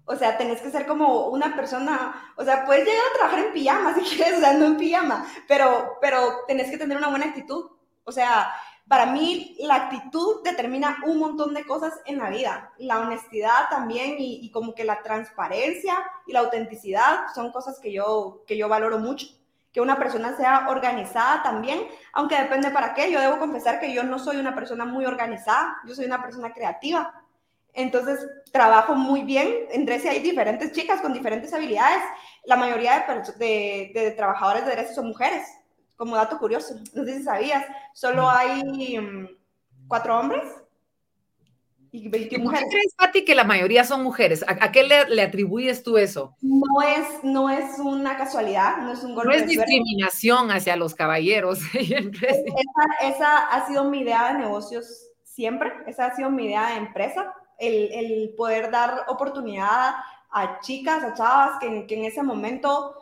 O sea, tenés que ser como una persona, o sea, puedes llegar a trabajar en pijama si quieres, o sea, no en pijama, pero, pero tenés que tener una buena actitud o sea, para mí la actitud determina un montón de cosas en la vida. La honestidad también y, como que la transparencia y la autenticidad son cosas que yo, que yo valoro mucho. Que una persona sea organizada también, aunque depende para qué. Yo debo confesar que yo no soy una persona muy organizada, yo soy una persona creativa. Entonces, trabajo muy bien. En Dressi hay diferentes chicas con diferentes habilidades. La mayoría de, de, de trabajadores de Dressi son mujeres como dato curioso, no sé si sabías, solo hay mm, cuatro hombres y 21 mujeres. crees, Pati, que la mayoría son mujeres? ¿A, qué le, atribuyes tú eso? No es, no es una casualidad, no es un golpe. No es discriminación hacia los caballeros. esa, esa, ha sido mi idea de negocios siempre, esa ha sido mi idea de empresa, el, poder dar oportunidad a chicas, a chavas que, que en ese momento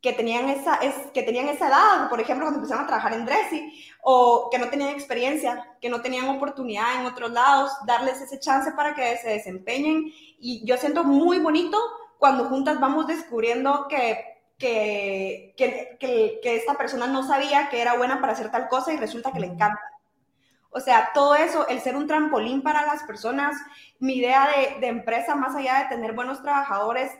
que tenían esa, es, que tenían esa edad, por ejemplo, cuando empezaron a trabajar en Dressy, o que no tenían experiencia, que no tenían oportunidad en otros lados, darles ese chance para que se desempeñen. Y yo siento muy bonito cuando juntas vamos descubriendo que, que, que, que, esta persona no sabía que era buena para hacer tal cosa y resulta que le encanta. O sea, todo eso, el ser un trampolín para las personas, mi idea de, empresa, más allá de tener buenos trabajadores,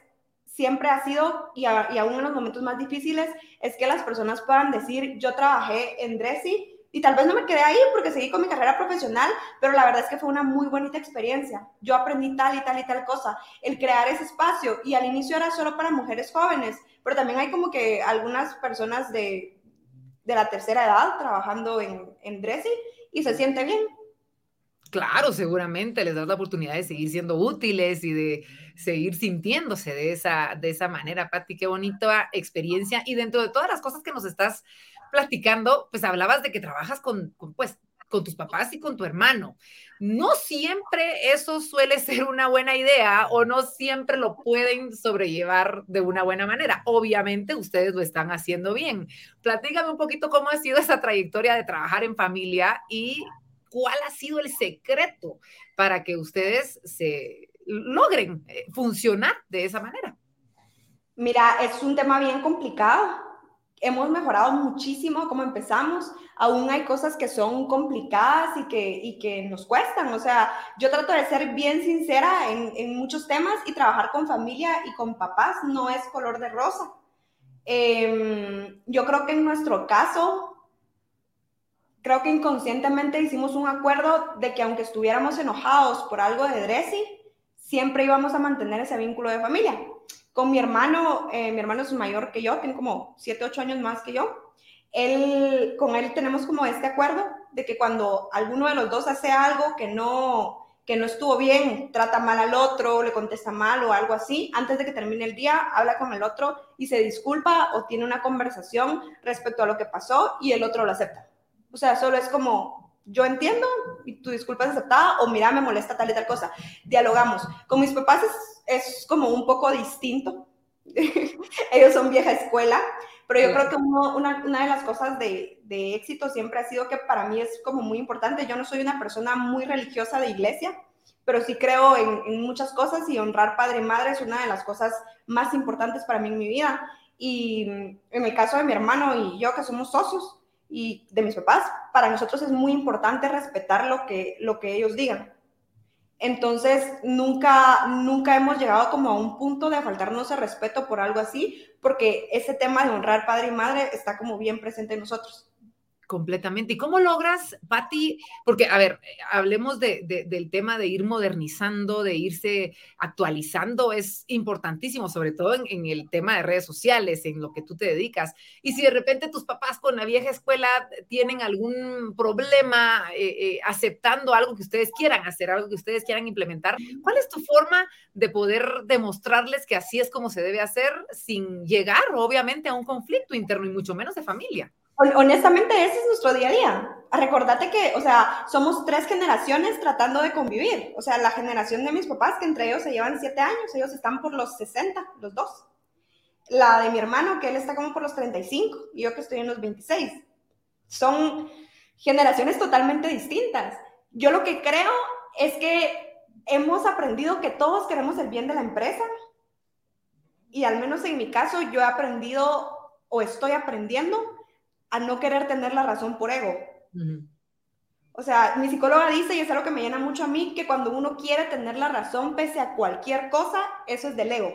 siempre ha sido, y, aún en los momentos más difíciles, es que las personas puedan decir, yo trabajé en Dressy y tal vez no me quedé ahí porque seguí con mi carrera profesional, pero la verdad es que fue una muy bonita experiencia. Yo aprendí tal y tal y tal cosa. El crear ese espacio, y al inicio era solo para mujeres jóvenes, pero también hay como que algunas personas de, de la tercera edad trabajando en, en Dressy y se siente bien. Claro, seguramente les das la oportunidad de seguir siendo útiles y de seguir sintiéndose de esa, de esa manera. Patti, qué bonita experiencia. Y dentro de todas las cosas que nos estás platicando, pues hablabas de que trabajas con, pues, con tus papás y con tu hermano. No siempre eso suele ser una buena idea o no siempre lo pueden sobrellevar de una buena manera. Obviamente ustedes lo están haciendo bien. Platícame un poquito cómo ha sido esa trayectoria de trabajar en familia y ¿Cuál ha sido el secreto para que ustedes se logren eh, funcionar de esa manera? Mira, es un tema bien complicado. Hemos mejorado muchísimo como empezamos. Aún hay cosas que son complicadas y que, y que nos cuestan. O sea, yo trato de ser bien sincera en, en muchos temas y trabajar con familia y con papás no es color de rosa. Eh, yo creo que en nuestro caso creo que inconscientemente hicimos un acuerdo de que aunque estuviéramos enojados por algo de Dressy, siempre íbamos a mantener ese vínculo de familia. Con mi hermano, eh, mi hermano es mayor que yo, tiene como 7, 8 años más que yo. Él, con él tenemos como este acuerdo de que cuando alguno de los dos hace algo que no, que no estuvo bien, trata mal al otro, le contesta mal o algo así, antes de que termine el día, habla con el otro y se disculpa o tiene una conversación respecto a lo que pasó y el otro lo acepta. O sea, solo es como, yo entiendo y tu disculpa es aceptada o mira, me molesta tal y tal cosa. Dialogamos. Con mis papás es, como un poco distinto. Ellos son vieja escuela, pero yo creo que una, una, de las cosas de, de, éxito siempre ha sido que para mí es como muy importante. Yo no soy una persona muy religiosa de iglesia, pero sí creo en, en, muchas cosas y honrar padre y madre es una de las cosas más importantes para mí en mi vida. Y en el caso de mi hermano y yo, que somos socios, y de mis papás, para nosotros es muy importante respetar lo que, lo que ellos digan. Entonces, nunca, nunca hemos llegado como a un punto de faltarnos el respeto por algo así, porque ese tema de honrar padre y madre está como bien presente en nosotros. Completamente. ¿Y cómo logras, Patti? Porque, a ver, hablemos de, del tema de ir modernizando, de irse actualizando, es importantísimo, sobre todo en, el tema de redes sociales, en lo que tú te dedicas. Y si de repente tus papás con la vieja escuela tienen algún problema eh, eh, aceptando algo que ustedes quieran hacer, algo que ustedes quieran implementar, ¿cuál es tu forma de poder demostrarles que así es como se debe hacer sin llegar, obviamente, a un conflicto interno y mucho menos de familia? Honestamente, ese es nuestro día a día. Recordate que, o sea, somos tres generaciones tratando de convivir. O sea, la generación de mis papás, que entre ellos se llevan siete años, ellos están por los 60, los dos. La de mi hermano, que él está como por los 35, y yo que estoy en los 26. Son generaciones totalmente distintas. Yo lo que creo es que hemos aprendido que todos queremos el bien de la empresa. Y al menos en mi caso, yo he aprendido o estoy aprendiendo a no querer tener la razón por ego. O sea, mi psicóloga dice, y es algo que me llena mucho a mí, que cuando uno quiere tener la razón pese a cualquier cosa, eso es del ego.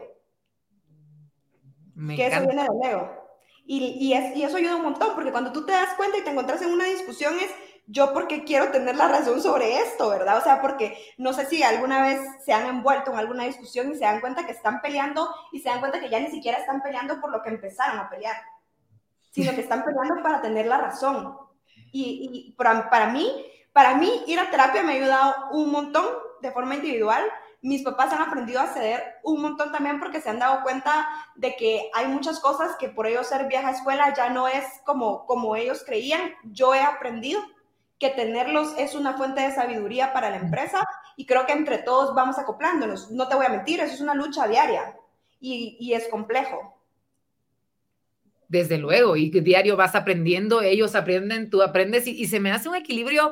que eso viene del ego. Y, es, y eso ayuda un montón, porque cuando tú te das cuenta y te encuentras en una discusión es, yo porque quiero tener la razón sobre esto, ¿verdad? O sea, porque no sé si alguna vez se han envuelto en alguna discusión y se dan cuenta que están peleando y se dan cuenta que ya ni siquiera están peleando por lo que empezaron a pelear sino que están peleando para tener la razón. Y, para, para, mí, para mí ir a terapia me ha ayudado un montón de forma individual. Mis papás han aprendido a ceder un montón también porque se han dado cuenta de que hay muchas cosas que por ellos ser vieja escuela ya no es como, como ellos creían. Yo he aprendido que tenerlos es una fuente de sabiduría para la empresa y creo que entre todos vamos acoplándonos. No te voy a mentir, eso es una lucha diaria y, y es complejo. Desde luego, y diario vas aprendiendo, ellos aprenden, tú aprendes, y, se me hace un equilibrio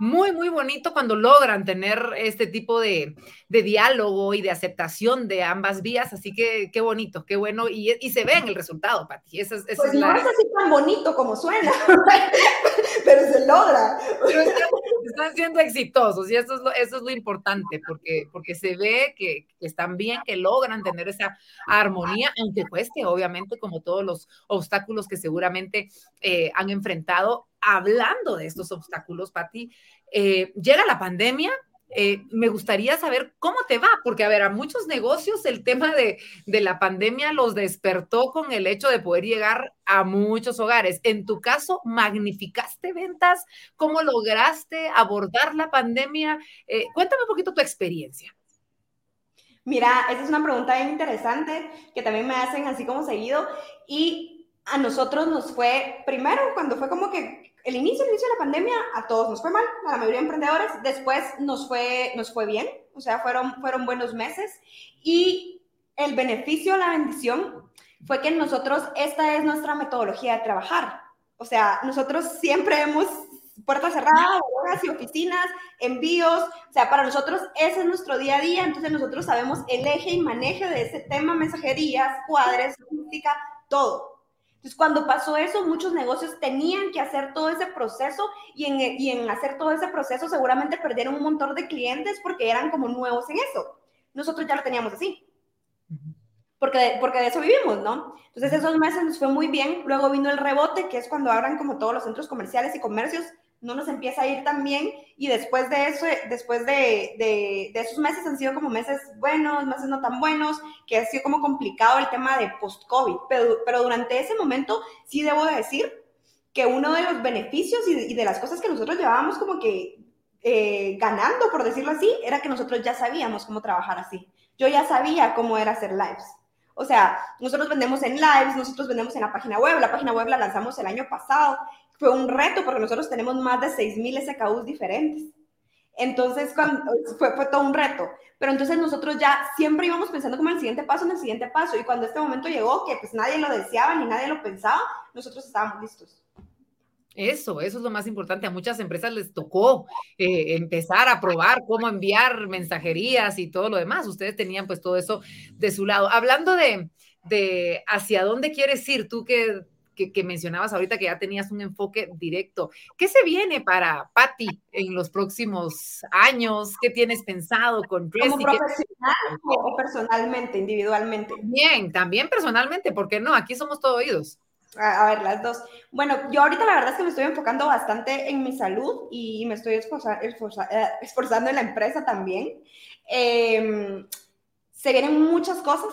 muy, muy bonito cuando logran tener este tipo de, diálogo y de aceptación de ambas vías. Así que qué bonito, qué bueno. Y, se ve en el resultado, Pati. Esa, esa pues no es así tan bonito como suena, pero se logra están siendo exitosos y eso es lo, eso es lo importante, porque, porque se ve que, están bien, que logran tener esa armonía, aunque cueste, obviamente, como todos los obstáculos que seguramente eh, han enfrentado. Hablando de estos obstáculos, Pati, eh, llega la pandemia, eh, me gustaría saber cómo te va, porque a ver, a muchos negocios el tema de, la pandemia los despertó con el hecho de poder llegar a muchos hogares. En tu caso, ¿magnificaste ventas? ¿Cómo lograste abordar la pandemia? Eh, cuéntame un poquito tu experiencia. Mira, esa es una pregunta interesante que también me hacen así como seguido y a nosotros nos fue, primero, cuando fue como que el inicio, el inicio de la pandemia a todos nos fue mal, a la mayoría de emprendedores, después nos fue, nos fue bien, o sea, fueron, fueron buenos meses. Y el beneficio, la bendición fue que nosotros, esta es nuestra metodología de trabajar, o sea, nosotros siempre hemos puertas cerradas, bodegas y oficinas, envíos, o sea, para nosotros ese es nuestro día a día, entonces nosotros sabemos el eje y manejo de ese tema, mensajerías, cuadres, logística, todo. Entonces, cuando pasó eso, muchos negocios tenían que hacer todo ese proceso y en, y en hacer todo ese proceso seguramente perdieron un montón de clientes porque eran como nuevos en eso. Nosotros ya lo teníamos así. Porque, porque de eso vivimos, ¿no? Entonces esos meses nos fue muy bien. Luego vino el rebote, que es cuando abran como todos los centros comerciales y comercios no nos empieza a ir tan bien y después de eso, después de, de, esos meses han sido como meses buenos, meses no tan buenos, que ha sido como complicado el tema de post-COVID, pero, pero durante ese momento sí debo de decir que uno de los beneficios y de, las cosas que nosotros llevábamos como que eh, ganando, por decirlo así, era que nosotros ya sabíamos cómo trabajar así. Yo ya sabía cómo era hacer lives. O sea, nosotros vendemos en lives, nosotros vendemos en la página web, la página web la lanzamos el año pasado fue un reto porque nosotros tenemos más de 6.000 SKUs diferentes. Entonces, fue, fue todo un reto. Pero entonces nosotros ya siempre íbamos pensando como el siguiente paso, en el siguiente paso. Y cuando este momento llegó, que pues nadie lo deseaba ni nadie lo pensaba, nosotros estábamos listos. Eso, eso es lo más importante. A muchas empresas les tocó eh, empezar a probar cómo enviar mensajerías y todo lo demás. Ustedes tenían pues todo eso de su lado. Hablando de, de hacia dónde quieres ir, tú que, que, mencionabas ahorita que ya tenías un enfoque directo, ¿qué se viene para Patty en los próximos años? ¿Qué tienes pensado con ¿Como profesional o personalmente, individualmente? Bien, también personalmente, porque no, aquí somos todo oídos. A, ver, las dos. Bueno, yo ahorita la verdad es que me estoy enfocando bastante en mi salud y me estoy eh, esforzando en la empresa también. Em, se vienen muchas cosas.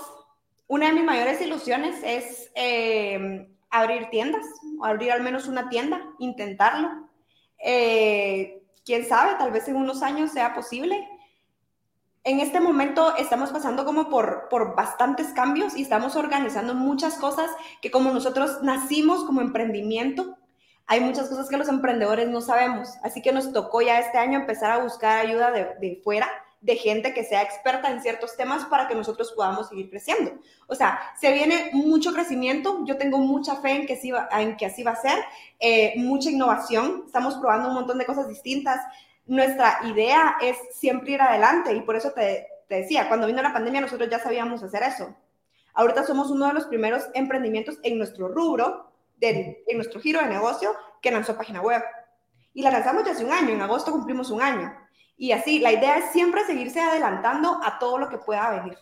Una de mis mayores ilusiones es em, abrir tiendas, o abrir al menos una tienda, intentarlo. Eh, quién sabe, tal vez en unos años sea posible en este momento estamos pasando como por, por bastantes cambios y estamos organizando muchas cosas que como nosotros nacimos como emprendimiento, hay muchas cosas que los emprendedores no sabemos. Así que nos tocó ya este año empezar a buscar ayuda de, de fuera, de gente que sea experta en ciertos temas para que nosotros podamos seguir creciendo. O sea, se viene mucho crecimiento, yo tengo mucha fe en que, así va, a ser, eh, mucha innovación, estamos probando un montón de cosas distintas, nuestra idea es siempre ir adelante y por eso te, decía, cuando vino la pandemia nosotros ya sabíamos hacer eso. Ahorita somos uno de los primeros emprendimientos en nuestro rubro, en nuestro giro de negocio, que lanzó página web. Y la lanzamos ya hace un año, en agosto cumplimos un año. Y así, la idea es siempre seguirse adelantando a todo lo que pueda venir.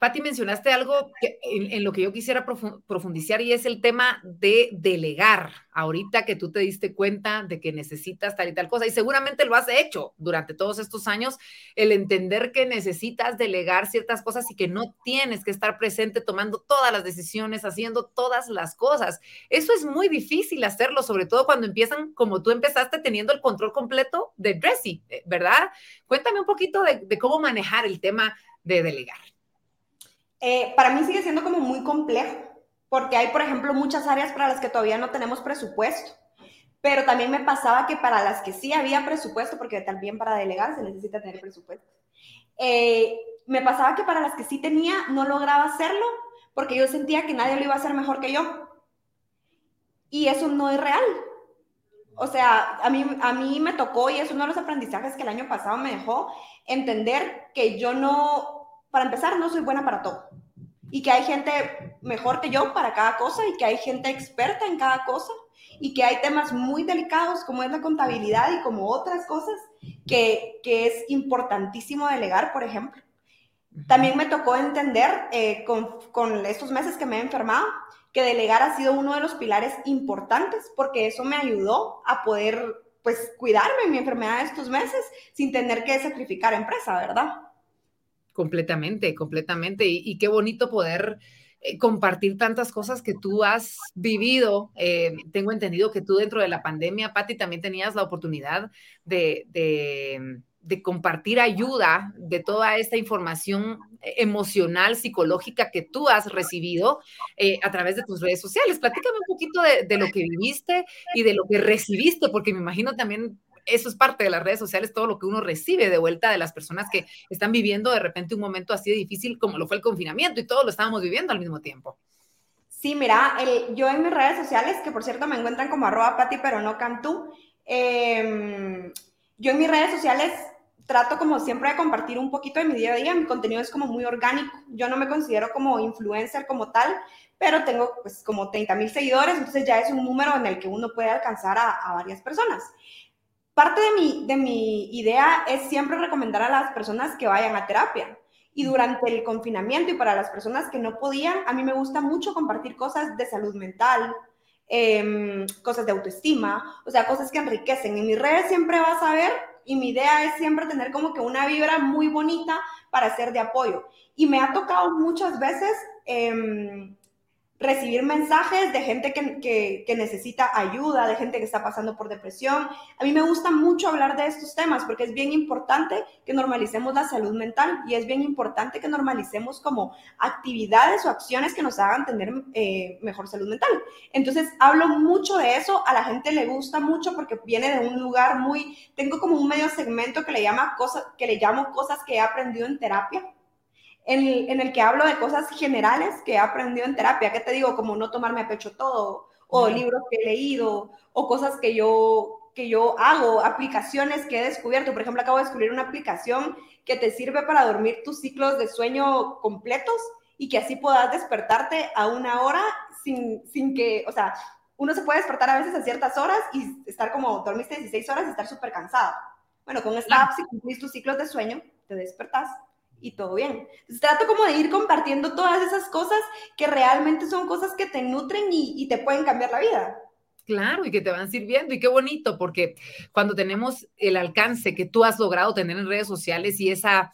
Patti, mencionaste algo en, lo que yo quisiera profundizar y es el tema de delegar. Ahorita que tú te diste cuenta de que necesitas tal y tal cosa, y seguramente lo has hecho durante todos estos años, el entender que necesitas delegar ciertas cosas y que no tienes que estar presente tomando todas las decisiones, haciendo todas las cosas. Eso es muy difícil hacerlo, sobre todo cuando empiezan como tú empezaste teniendo el control completo de Dressy, ¿verdad? Cuéntame un poquito de cómo manejar el tema de delegar. Eh, para mí sigue siendo como muy complejo, porque hay, por ejemplo, muchas áreas para las que todavía no tenemos presupuesto, pero también me pasaba que para las que sí había presupuesto, porque también para delegar se necesita tener presupuesto, eh, me pasaba que para las que sí tenía no lograba hacerlo porque yo sentía que nadie lo iba a hacer mejor que yo. Y eso no es real. O sea, a mí, a mí me tocó, y es uno de los aprendizajes que el año pasado me dejó, entender que yo no, para empezar, no soy buena para todo. Y que hay gente mejor que yo para cada cosa y que hay gente experta en cada cosa y que hay temas muy delicados como es la contabilidad y como otras cosas que, que es importantísimo delegar, por ejemplo. También me tocó entender eh, con, con estos meses que me he enfermado que delegar ha sido uno de los pilares importantes porque eso me ayudó a poder pues cuidarme en mi enfermedad estos meses sin tener que sacrificar empresa, ¿verdad? Completamente, completamente. Y, qué bonito poder eh, compartir tantas cosas que tú has vivido. Eh, tengo entendido que tú dentro de la pandemia, Patti, también tenías la oportunidad de, compartir ayuda de toda esta información emocional, psicológica que tú has recibido eh, a través de tus redes sociales. Platícame un poquito de, lo que viviste y de lo que recibiste, porque me imagino también eso es parte de las redes sociales, todo lo que uno recibe de vuelta de las personas que están viviendo de repente un momento así de difícil como lo fue el confinamiento y todos lo estábamos viviendo al mismo tiempo. Sí, mira, yo en mis redes sociales, que por cierto me encuentran como arroba pati, pero no cantú, em, yo en mis redes sociales trato como siempre de compartir un poquito de mi día a día, mi contenido es como muy orgánico, yo no me considero como influencer como tal, pero tengo pues como 30 mil seguidores, entonces ya es un número en el que uno puede alcanzar a, a varias personas. Parte de mi, de mi idea es siempre recomendar a las personas que vayan a terapia. Y durante el confinamiento y para las personas que no podían, a mí me gusta mucho compartir cosas de salud mental, em, cosas de autoestima, o sea, cosas que enriquecen. En mis redes siempre vas a ver y mi idea es siempre tener como que una vibra muy bonita para ser de apoyo. Y me ha tocado muchas veces eh, recibir mensajes de gente que, que, necesita ayuda, de gente que está pasando por depresión. A mí me gusta mucho hablar de estos temas porque es bien importante que normalicemos la salud mental y es bien importante que normalicemos como actividades o acciones que nos hagan tener eh, mejor salud mental. Entonces, hablo mucho de eso, a la gente le gusta mucho porque viene de un lugar muy, tengo como un medio segmento que le, llama cosas, que le llamo cosas que he aprendido en terapia en el, que hablo de cosas generales que he aprendido en terapia, que te digo, como no tomarme a pecho todo, o libros que he leído, o cosas que yo, que yo hago, aplicaciones que he descubierto. Por ejemplo, acabo de descubrir una aplicación que te sirve para dormir tus ciclos de sueño completos y que así puedas despertarte a una hora sin, sin que, o sea, uno se puede despertar a veces a ciertas horas y estar como, dormiste 16 horas y estar súper cansado. Bueno, con esta app, si cumplís tus ciclos de sueño, te despertás y todo bien. Trato como de ir compartiendo todas esas cosas que realmente son cosas que te nutren y, y te pueden cambiar la vida. Claro, y que te van sirviendo. Y qué bonito, porque cuando tenemos el alcance que tú has logrado tener en redes sociales y esa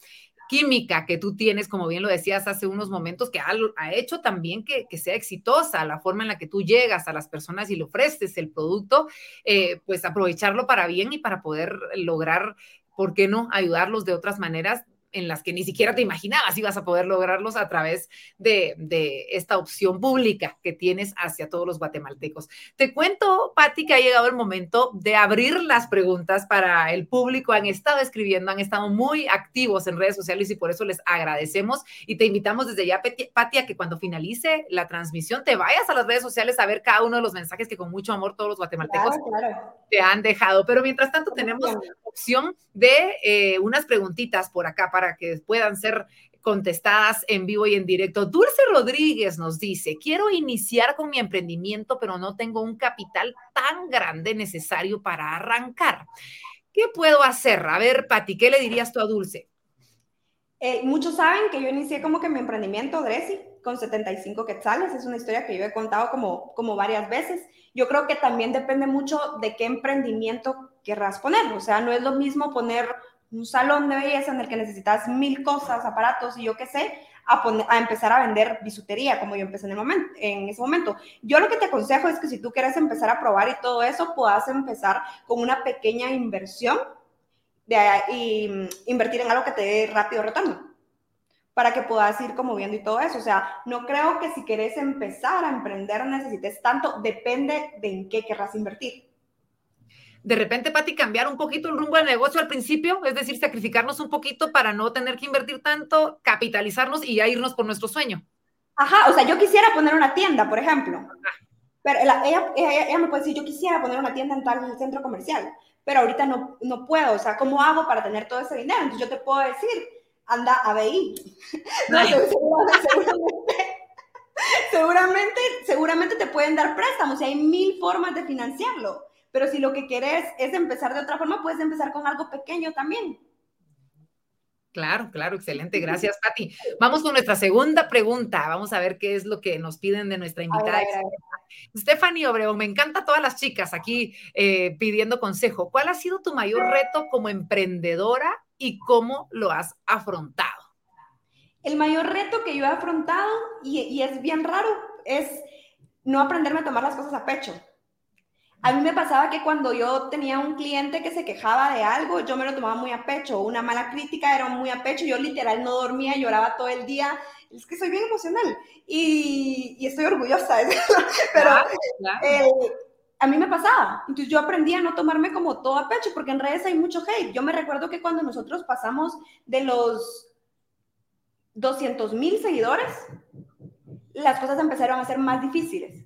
química que tú tienes, como bien lo decías hace unos momentos, que ha, ha hecho también que, que, sea exitosa la forma en la que tú llegas a las personas y le ofreces el producto, eh, pues aprovecharlo para bien y para poder lograr, ¿por qué no?, ayudarlos de otras maneras en las que ni siquiera te imaginabas ibas a poder lograrlos a través de, de, esta opción pública que tienes hacia todos los guatemaltecos. Te cuento, Patti, que ha llegado el momento de abrir las preguntas para el público. Han estado escribiendo, han estado muy activos en redes sociales y por eso les agradecemos y te invitamos desde ya, Patti, a que cuando finalice la transmisión te vayas a las redes sociales a ver cada uno de los mensajes que con mucho amor todos los guatemaltecos claro, claro. te han dejado. Pero mientras tanto tenemos opción de eh, unas preguntitas por acá para que puedan ser contestadas en vivo y en directo. Dulce Rodríguez nos dice, quiero iniciar con mi emprendimiento, pero no tengo un capital tan grande necesario para arrancar. ¿Qué puedo hacer? A ver, Pati, ¿qué le dirías tú a Dulce? Eh, muchos saben que yo inicié como que mi emprendimiento, Dressy, con 75 quetzales. Es una historia que yo he contado como, como varias veces. Yo creo que también depende mucho de qué emprendimiento querrás poner. O sea, no es lo mismo poner un salón de belleza en el que necesitas mil cosas, aparatos y yo qué sé, a, a, empezar a vender bisutería, como yo empecé en, el momento, en ese momento. Yo lo que te aconsejo es que si tú quieres empezar a probar y todo eso, puedas empezar con una pequeña inversión de, mm, invertir en algo que te dé rápido retorno para que puedas ir como viendo y todo eso. O sea, no creo que si quieres empezar a emprender necesites tanto, depende de en qué querrás invertir de repente, Pati, cambiar un poquito el rumbo del negocio al principio, es decir, sacrificarnos un poquito para no tener que invertir tanto, capitalizarnos y ya irnos por nuestro sueño. Ajá, o sea, yo quisiera poner una tienda, por ejemplo. Pero ella, ella, ella, me puede decir, yo quisiera poner una tienda en tal centro comercial, pero ahorita no, no puedo. O sea, ¿cómo hago para tener todo ese dinero? Entonces yo te puedo decir, anda a BI. No, seguramente, seguramente, seguramente te pueden dar préstamos y hay mil formas de financiarlo. Pero si lo que quieres es empezar de otra forma, puedes empezar con algo pequeño también. Claro, claro, excelente. Gracias, Pati. Vamos con nuestra segunda pregunta. Vamos a ver qué es lo que nos piden de nuestra invitada. Stephanie Obregón, me encanta todas las chicas aquí eh, pidiendo consejo. ¿Cuál ha sido tu mayor reto como emprendedora y cómo lo has afrontado? El mayor reto que yo he afrontado, y, y es bien raro, es no aprenderme a tomar las cosas a pecho. A mí me pasaba que cuando yo tenía un cliente que se quejaba de algo, yo me lo tomaba muy a pecho. Una mala crítica era muy a pecho. Yo literal no dormía, lloraba todo el día. Es que soy bien emocional y, y estoy orgullosa. Pero eh, a mí me pasaba. Entonces yo aprendí a no tomarme como todo a pecho porque en redes hay mucho hate. Yo me recuerdo que cuando nosotros pasamos de los 200 mil seguidores, las cosas empezaron a ser más difíciles.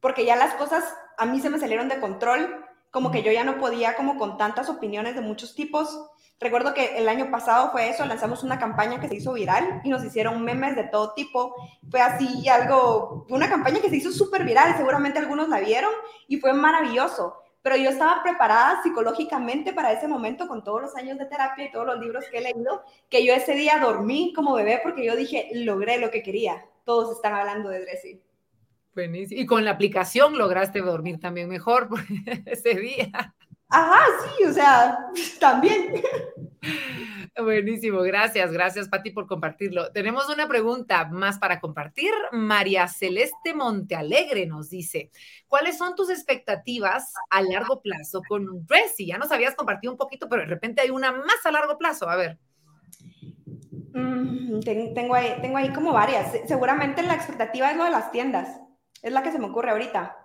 Porque ya las cosas a mí se me salieron de control, como que yo ya no podía como con tantas opiniones de muchos tipos. Recuerdo que el año pasado fue eso, lanzamos una campaña que se hizo viral y nos hicieron memes de todo tipo. Fue así algo, una campaña que se hizo súper viral, seguramente algunos la vieron y fue maravilloso. Pero yo estaba preparada psicológicamente para ese momento con todos los años de terapia y todos los libros que he leído, que yo ese día dormí como bebé porque yo dije, logré lo que quería. Todos están hablando de Dressy. Buenísimo. Y con la aplicación lograste dormir también mejor ese día. Ajá, sí, o sea, también. Buenísimo, gracias, gracias Pati por compartirlo. Tenemos una pregunta más para compartir. María Celeste Montealegre nos dice, ¿cuáles son tus expectativas a largo plazo con Dressy? Ya nos habías compartido un poquito, pero de repente hay una más a largo plazo. A ver. Mm, tengo, ahí, tengo ahí como varias. Seguramente la expectativa es lo de las tiendas. Es la que se me ocurre ahorita.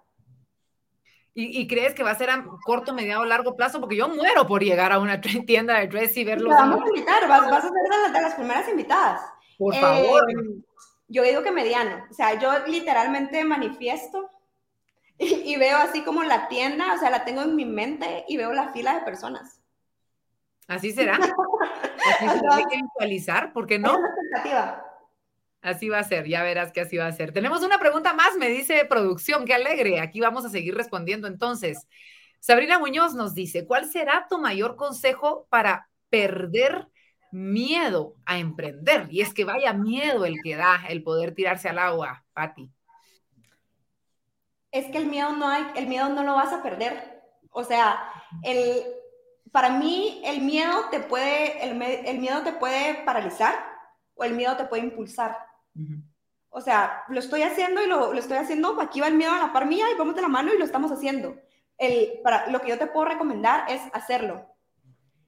¿Y, crees que va a ser a corto, mediano o largo plazo? Porque yo muero por llegar a una tienda de dress y verlo. vamos a invitar, vas, a ser de, las primeras invitadas. Por favor. Eh, yo digo que mediano. O sea, yo literalmente manifiesto y, veo así como la tienda, o sea, la tengo en mi mente y veo la fila de personas. Así será. Así se hay que visualizar, ¿por qué no? Así va a ser, ya verás que así va a ser. Tenemos una pregunta más, me dice producción, qué alegre. Aquí vamos a seguir respondiendo entonces. Sabrina Muñoz nos dice, ¿cuál será tu mayor consejo para perder miedo a emprender? Y es que vaya miedo el que da el poder tirarse al agua, Patti. Es que el miedo no hay, el miedo no lo vas a perder. O sea, el, para mí el miedo te puede, el, el miedo te puede paralizar o el miedo te puede impulsar. O sea, lo estoy haciendo y lo, estoy haciendo, aquí va el miedo a la par mía y vamos de la mano y lo estamos haciendo. El, para, lo que yo te puedo recomendar es hacerlo.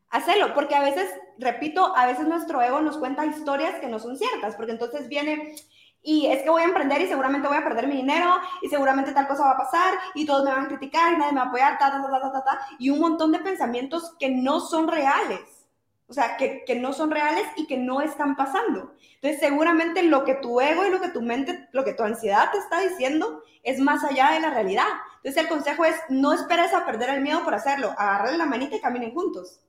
Hacerlo, porque a veces, repito, a veces nuestro ego nos cuenta historias que no son ciertas, porque entonces viene, y es que voy a emprender y seguramente voy a perder mi dinero y seguramente tal cosa va a pasar y todos me van a criticar y nadie me va a apoyar, ta, ta, ta, ta, ta, ta, y un montón de pensamientos que no son reales. O sea, que, que, no son reales y que no están pasando. Entonces, seguramente lo que tu ego y lo que tu mente, lo que tu ansiedad te está diciendo es más allá de la realidad. Entonces, el consejo es no esperes a perder el miedo por hacerlo. Agarrarle la manita y caminen juntos.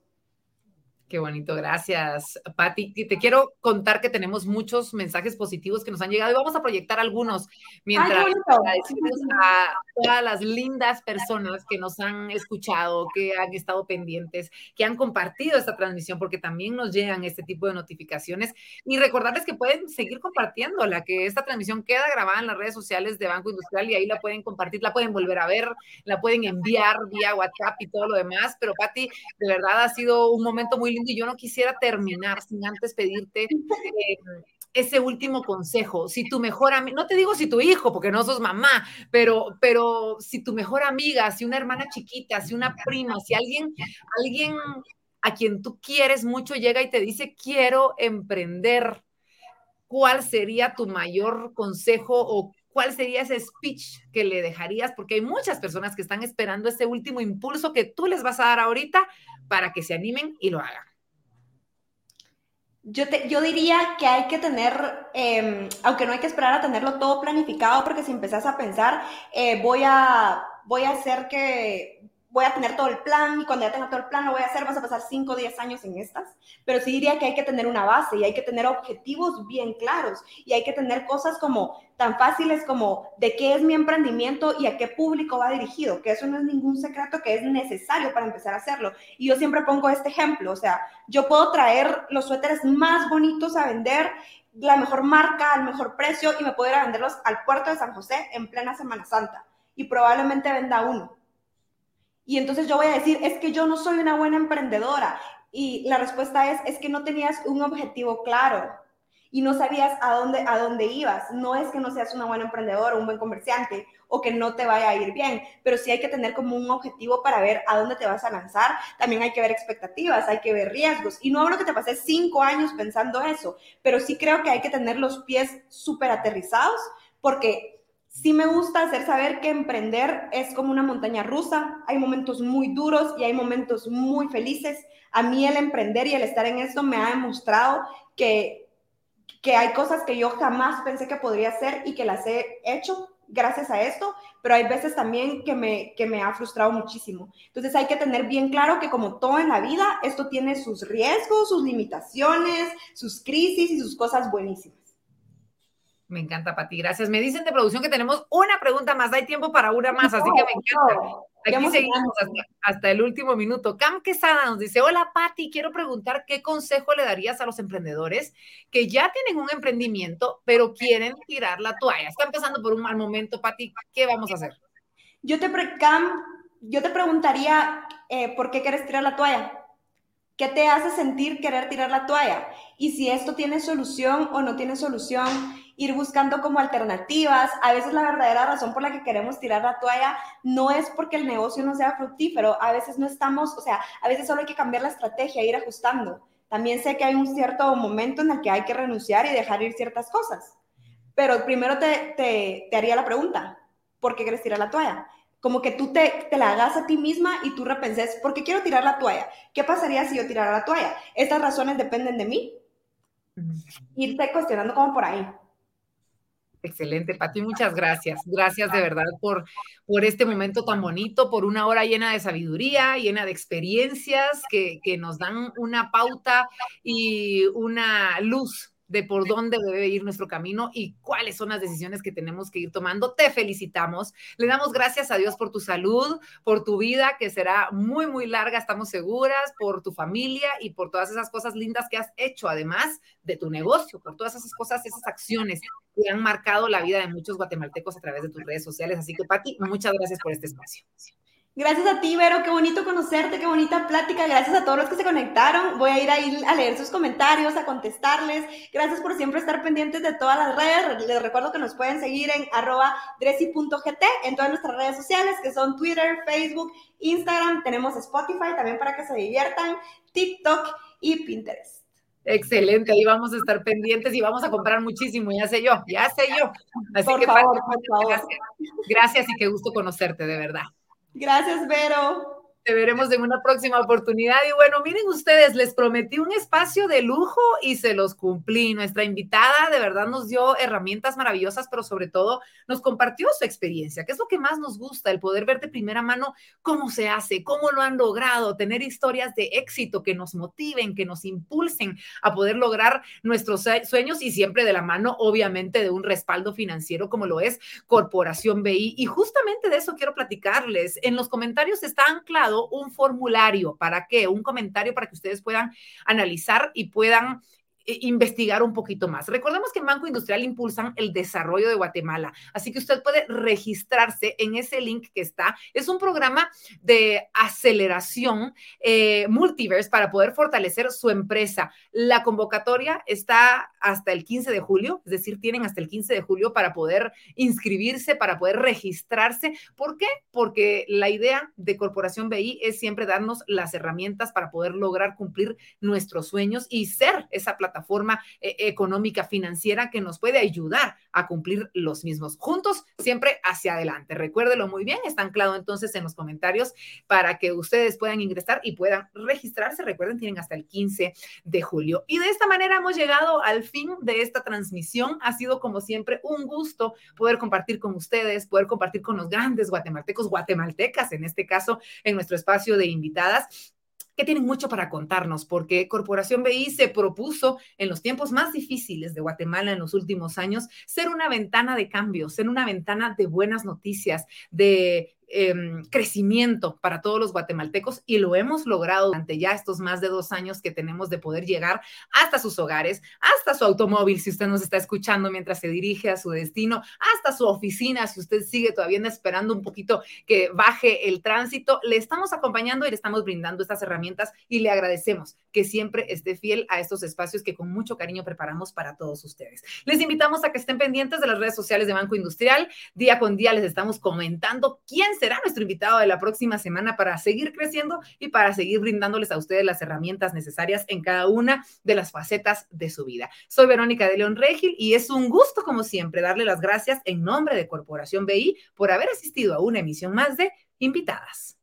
Qué bonito, gracias, Patti. Te quiero contar que tenemos muchos mensajes positivos que nos han llegado y vamos a proyectar algunos mientras agradecemos a todas las lindas personas que nos han escuchado, que han estado pendientes, que han compartido esta transmisión, porque también nos llegan este tipo de notificaciones. Y recordarles que pueden seguir compartiéndola, que esta transmisión queda grabada en las redes sociales de Banco Industrial y ahí la pueden compartir, la pueden volver a ver, la pueden enviar vía WhatsApp y todo lo demás. Pero, Patti, de verdad ha sido un momento muy y yo no quisiera terminar sin antes pedirte eh, ese último consejo. Si tu mejor amiga, no te digo si tu hijo, porque no sos mamá, pero, pero si tu mejor amiga, si una hermana chiquita, si una prima, si alguien, alguien a quien tú quieres mucho llega y te dice, quiero emprender, ¿cuál sería tu mayor consejo o cuál sería ese speech que le dejarías? Porque hay muchas personas que están esperando ese último impulso que tú les vas a dar ahorita para que se animen y lo hagan. Yo, te, yo diría que hay que tener, em, aunque no hay que esperar a tenerlo todo planificado, porque si empezás a pensar, eh, voy, a, voy a hacer que, voy a tener todo el plan y cuando ya tenga todo el plan lo voy a hacer, vas a pasar 5 o 10 años en estas, pero sí diría que hay que tener una base y hay que tener objetivos bien claros y hay que tener cosas como tan fáciles como de qué es mi emprendimiento y a qué público va dirigido, que eso no es ningún secreto que es necesario para empezar a hacerlo. Y yo siempre pongo este ejemplo, o sea, yo puedo traer los suéteres más bonitos a vender la mejor marca, al mejor precio y me puedo ir a venderlos al puerto de San José en plena Semana Santa y probablemente venda uno y entonces yo voy a decir, es que yo no soy una buena emprendedora. Y la respuesta es, es que no tenías un objetivo claro y no sabías a dónde, a dónde ibas. No es que no seas una buena emprendedora, un buen comerciante o que no te vaya a ir bien, pero sí hay que tener como un objetivo para ver a dónde te vas a lanzar. También hay que ver expectativas, hay que ver riesgos. Y no hablo que te pases cinco años pensando eso, pero sí creo que hay que tener los pies súper aterrizados porque sí me gusta hacer saber que emprender es como una montaña rusa. Hay momentos muy duros y hay momentos muy felices. A mí el emprender y el estar en esto me ha demostrado que, que hay cosas que yo jamás pensé que podría hacer y que las he hecho gracias a esto, pero hay veces también que me, que me ha frustrado muchísimo. Entonces hay que tener bien claro que como todo en la vida, esto tiene sus riesgos, sus limitaciones, sus crisis y sus cosas buenísimas. Me encanta, Pati. Gracias. Me dicen de producción que tenemos una pregunta más. Hay tiempo para una más, así que me encanta. Aquí seguimos hasta, el último minuto. Cam Quesada nos dice: Hola, Pati. Quiero preguntar qué consejo le darías a los emprendedores que ya tienen un emprendimiento, pero quieren tirar la toalla. Están pasando por un mal momento, Pati. ¿Qué vamos a hacer? Yo te, Cam, yo te preguntaría: eh, ¿por qué quieres tirar la toalla? ¿Qué te hace sentir querer tirar la toalla? Y si esto tiene solución o no tiene solución ir buscando como alternativas. A veces la verdadera razón por la que queremos tirar la toalla no es porque el negocio no sea fructífero, a veces no estamos, o sea, a veces solo hay que cambiar la estrategia, ir ajustando. También sé que hay un cierto momento en el que hay que renunciar y dejar ir ciertas cosas. Pero primero te, te, te haría la pregunta, ¿por qué quieres tirar la toalla? Como que tú te, te, la hagas a ti misma y tú repenses, ¿por qué quiero tirar la toalla? ¿Qué pasaría si yo tirara la toalla? ¿Estas razones dependen de mí? Irte cuestionando como por ahí. Excelente, Pati, muchas gracias. Gracias de verdad por, por este momento tan bonito, por una hora llena de sabiduría, llena de experiencias que, que nos dan una pauta y una luz de por dónde debe ir nuestro camino y cuáles son las decisiones que tenemos que ir tomando. Te felicitamos. Le damos gracias a Dios por tu salud, por tu vida, que será muy, muy larga, estamos seguras, por tu familia y por todas esas cosas lindas que has hecho, además de tu negocio, por todas esas cosas, esas acciones que han marcado la vida de muchos guatemaltecos a través de tus redes sociales. Así que, Pati, muchas gracias por este espacio. Gracias a ti, Vero, qué bonito conocerte, qué bonita plática. Gracias a todos los que se conectaron. Voy a ir ahí a leer sus comentarios, a contestarles. Gracias por siempre estar pendientes de todas las redes. Les recuerdo que nos pueden seguir en arroba dresi.gt en todas nuestras redes sociales, que son Twitter, Facebook, Instagram. Tenemos Spotify también para que se diviertan, TikTok y Pinterest. Excelente, ahí vamos a estar pendientes y vamos a comprar muchísimo, ya sé yo, ya sé yo. Así por que favor, por favor. Gracias, gracias y qué gusto conocerte, de verdad. Gracias, Vero. Te veremos en una próxima oportunidad. Y bueno, miren ustedes, les prometí un espacio de lujo y se los cumplí. Nuestra invitada de verdad nos dio herramientas maravillosas, pero sobre todo nos compartió su experiencia, que es lo que más nos gusta, el poder ver de primera mano cómo se hace, cómo lo han logrado, tener historias de éxito que nos motiven, que nos impulsen a poder lograr nuestros sueños y siempre de la mano, obviamente, de un respaldo financiero como lo es Corporación BI. Y justamente de eso quiero platicarles. En los comentarios está anclado un formulario. ¿Para qué? Un comentario para que ustedes puedan analizar y puedan investigar un poquito más. Recordemos que Banco Industrial impulsan el desarrollo de Guatemala, así que usted puede registrarse en ese link que está. Es un programa de aceleración eh, multiverse para poder fortalecer su empresa. La convocatoria está hasta el 15 de julio, es decir, tienen hasta el 15 de julio para poder inscribirse, para poder registrarse. ¿Por qué? Porque la idea de Corporación BI es siempre darnos las herramientas para poder lograr cumplir nuestros sueños y ser esa plataforma plataforma eh, económica financiera que nos puede ayudar a cumplir los mismos. Juntos, siempre hacia adelante. Recuérdelo muy bien, está anclado entonces en los comentarios para que ustedes puedan ingresar y puedan registrarse. Recuerden, tienen hasta el 15 de julio. Y de esta manera hemos llegado al fin de esta transmisión. Ha sido como siempre un gusto poder compartir con ustedes, poder compartir con los grandes guatemaltecos, guatemaltecas en este caso, en nuestro espacio de invitadas que tienen mucho para contarnos, porque Corporación BI se propuso en los tiempos más difíciles de Guatemala en los últimos años ser una ventana de cambios, ser una ventana de buenas noticias, de Em, crecimiento para todos los guatemaltecos y lo hemos logrado durante ya estos más de dos años que tenemos de poder llegar hasta sus hogares, hasta su automóvil, si usted nos está escuchando mientras se dirige a su destino, hasta su oficina, si usted sigue todavía esperando un poquito que baje el tránsito, le estamos acompañando y le estamos brindando estas herramientas y le agradecemos que siempre esté fiel a estos espacios que con mucho cariño preparamos para todos ustedes. Les invitamos a que estén pendientes de las redes sociales de Banco Industrial. Día con día les estamos comentando será nuestro invitado de la próxima semana para seguir creciendo y para seguir brindándoles a ustedes las herramientas necesarias en cada una de las facetas de su vida. Soy Verónica de León Regil y es un gusto, como siempre, darle las gracias en nombre de Corporación BI por haber asistido a una emisión más de Invitadas.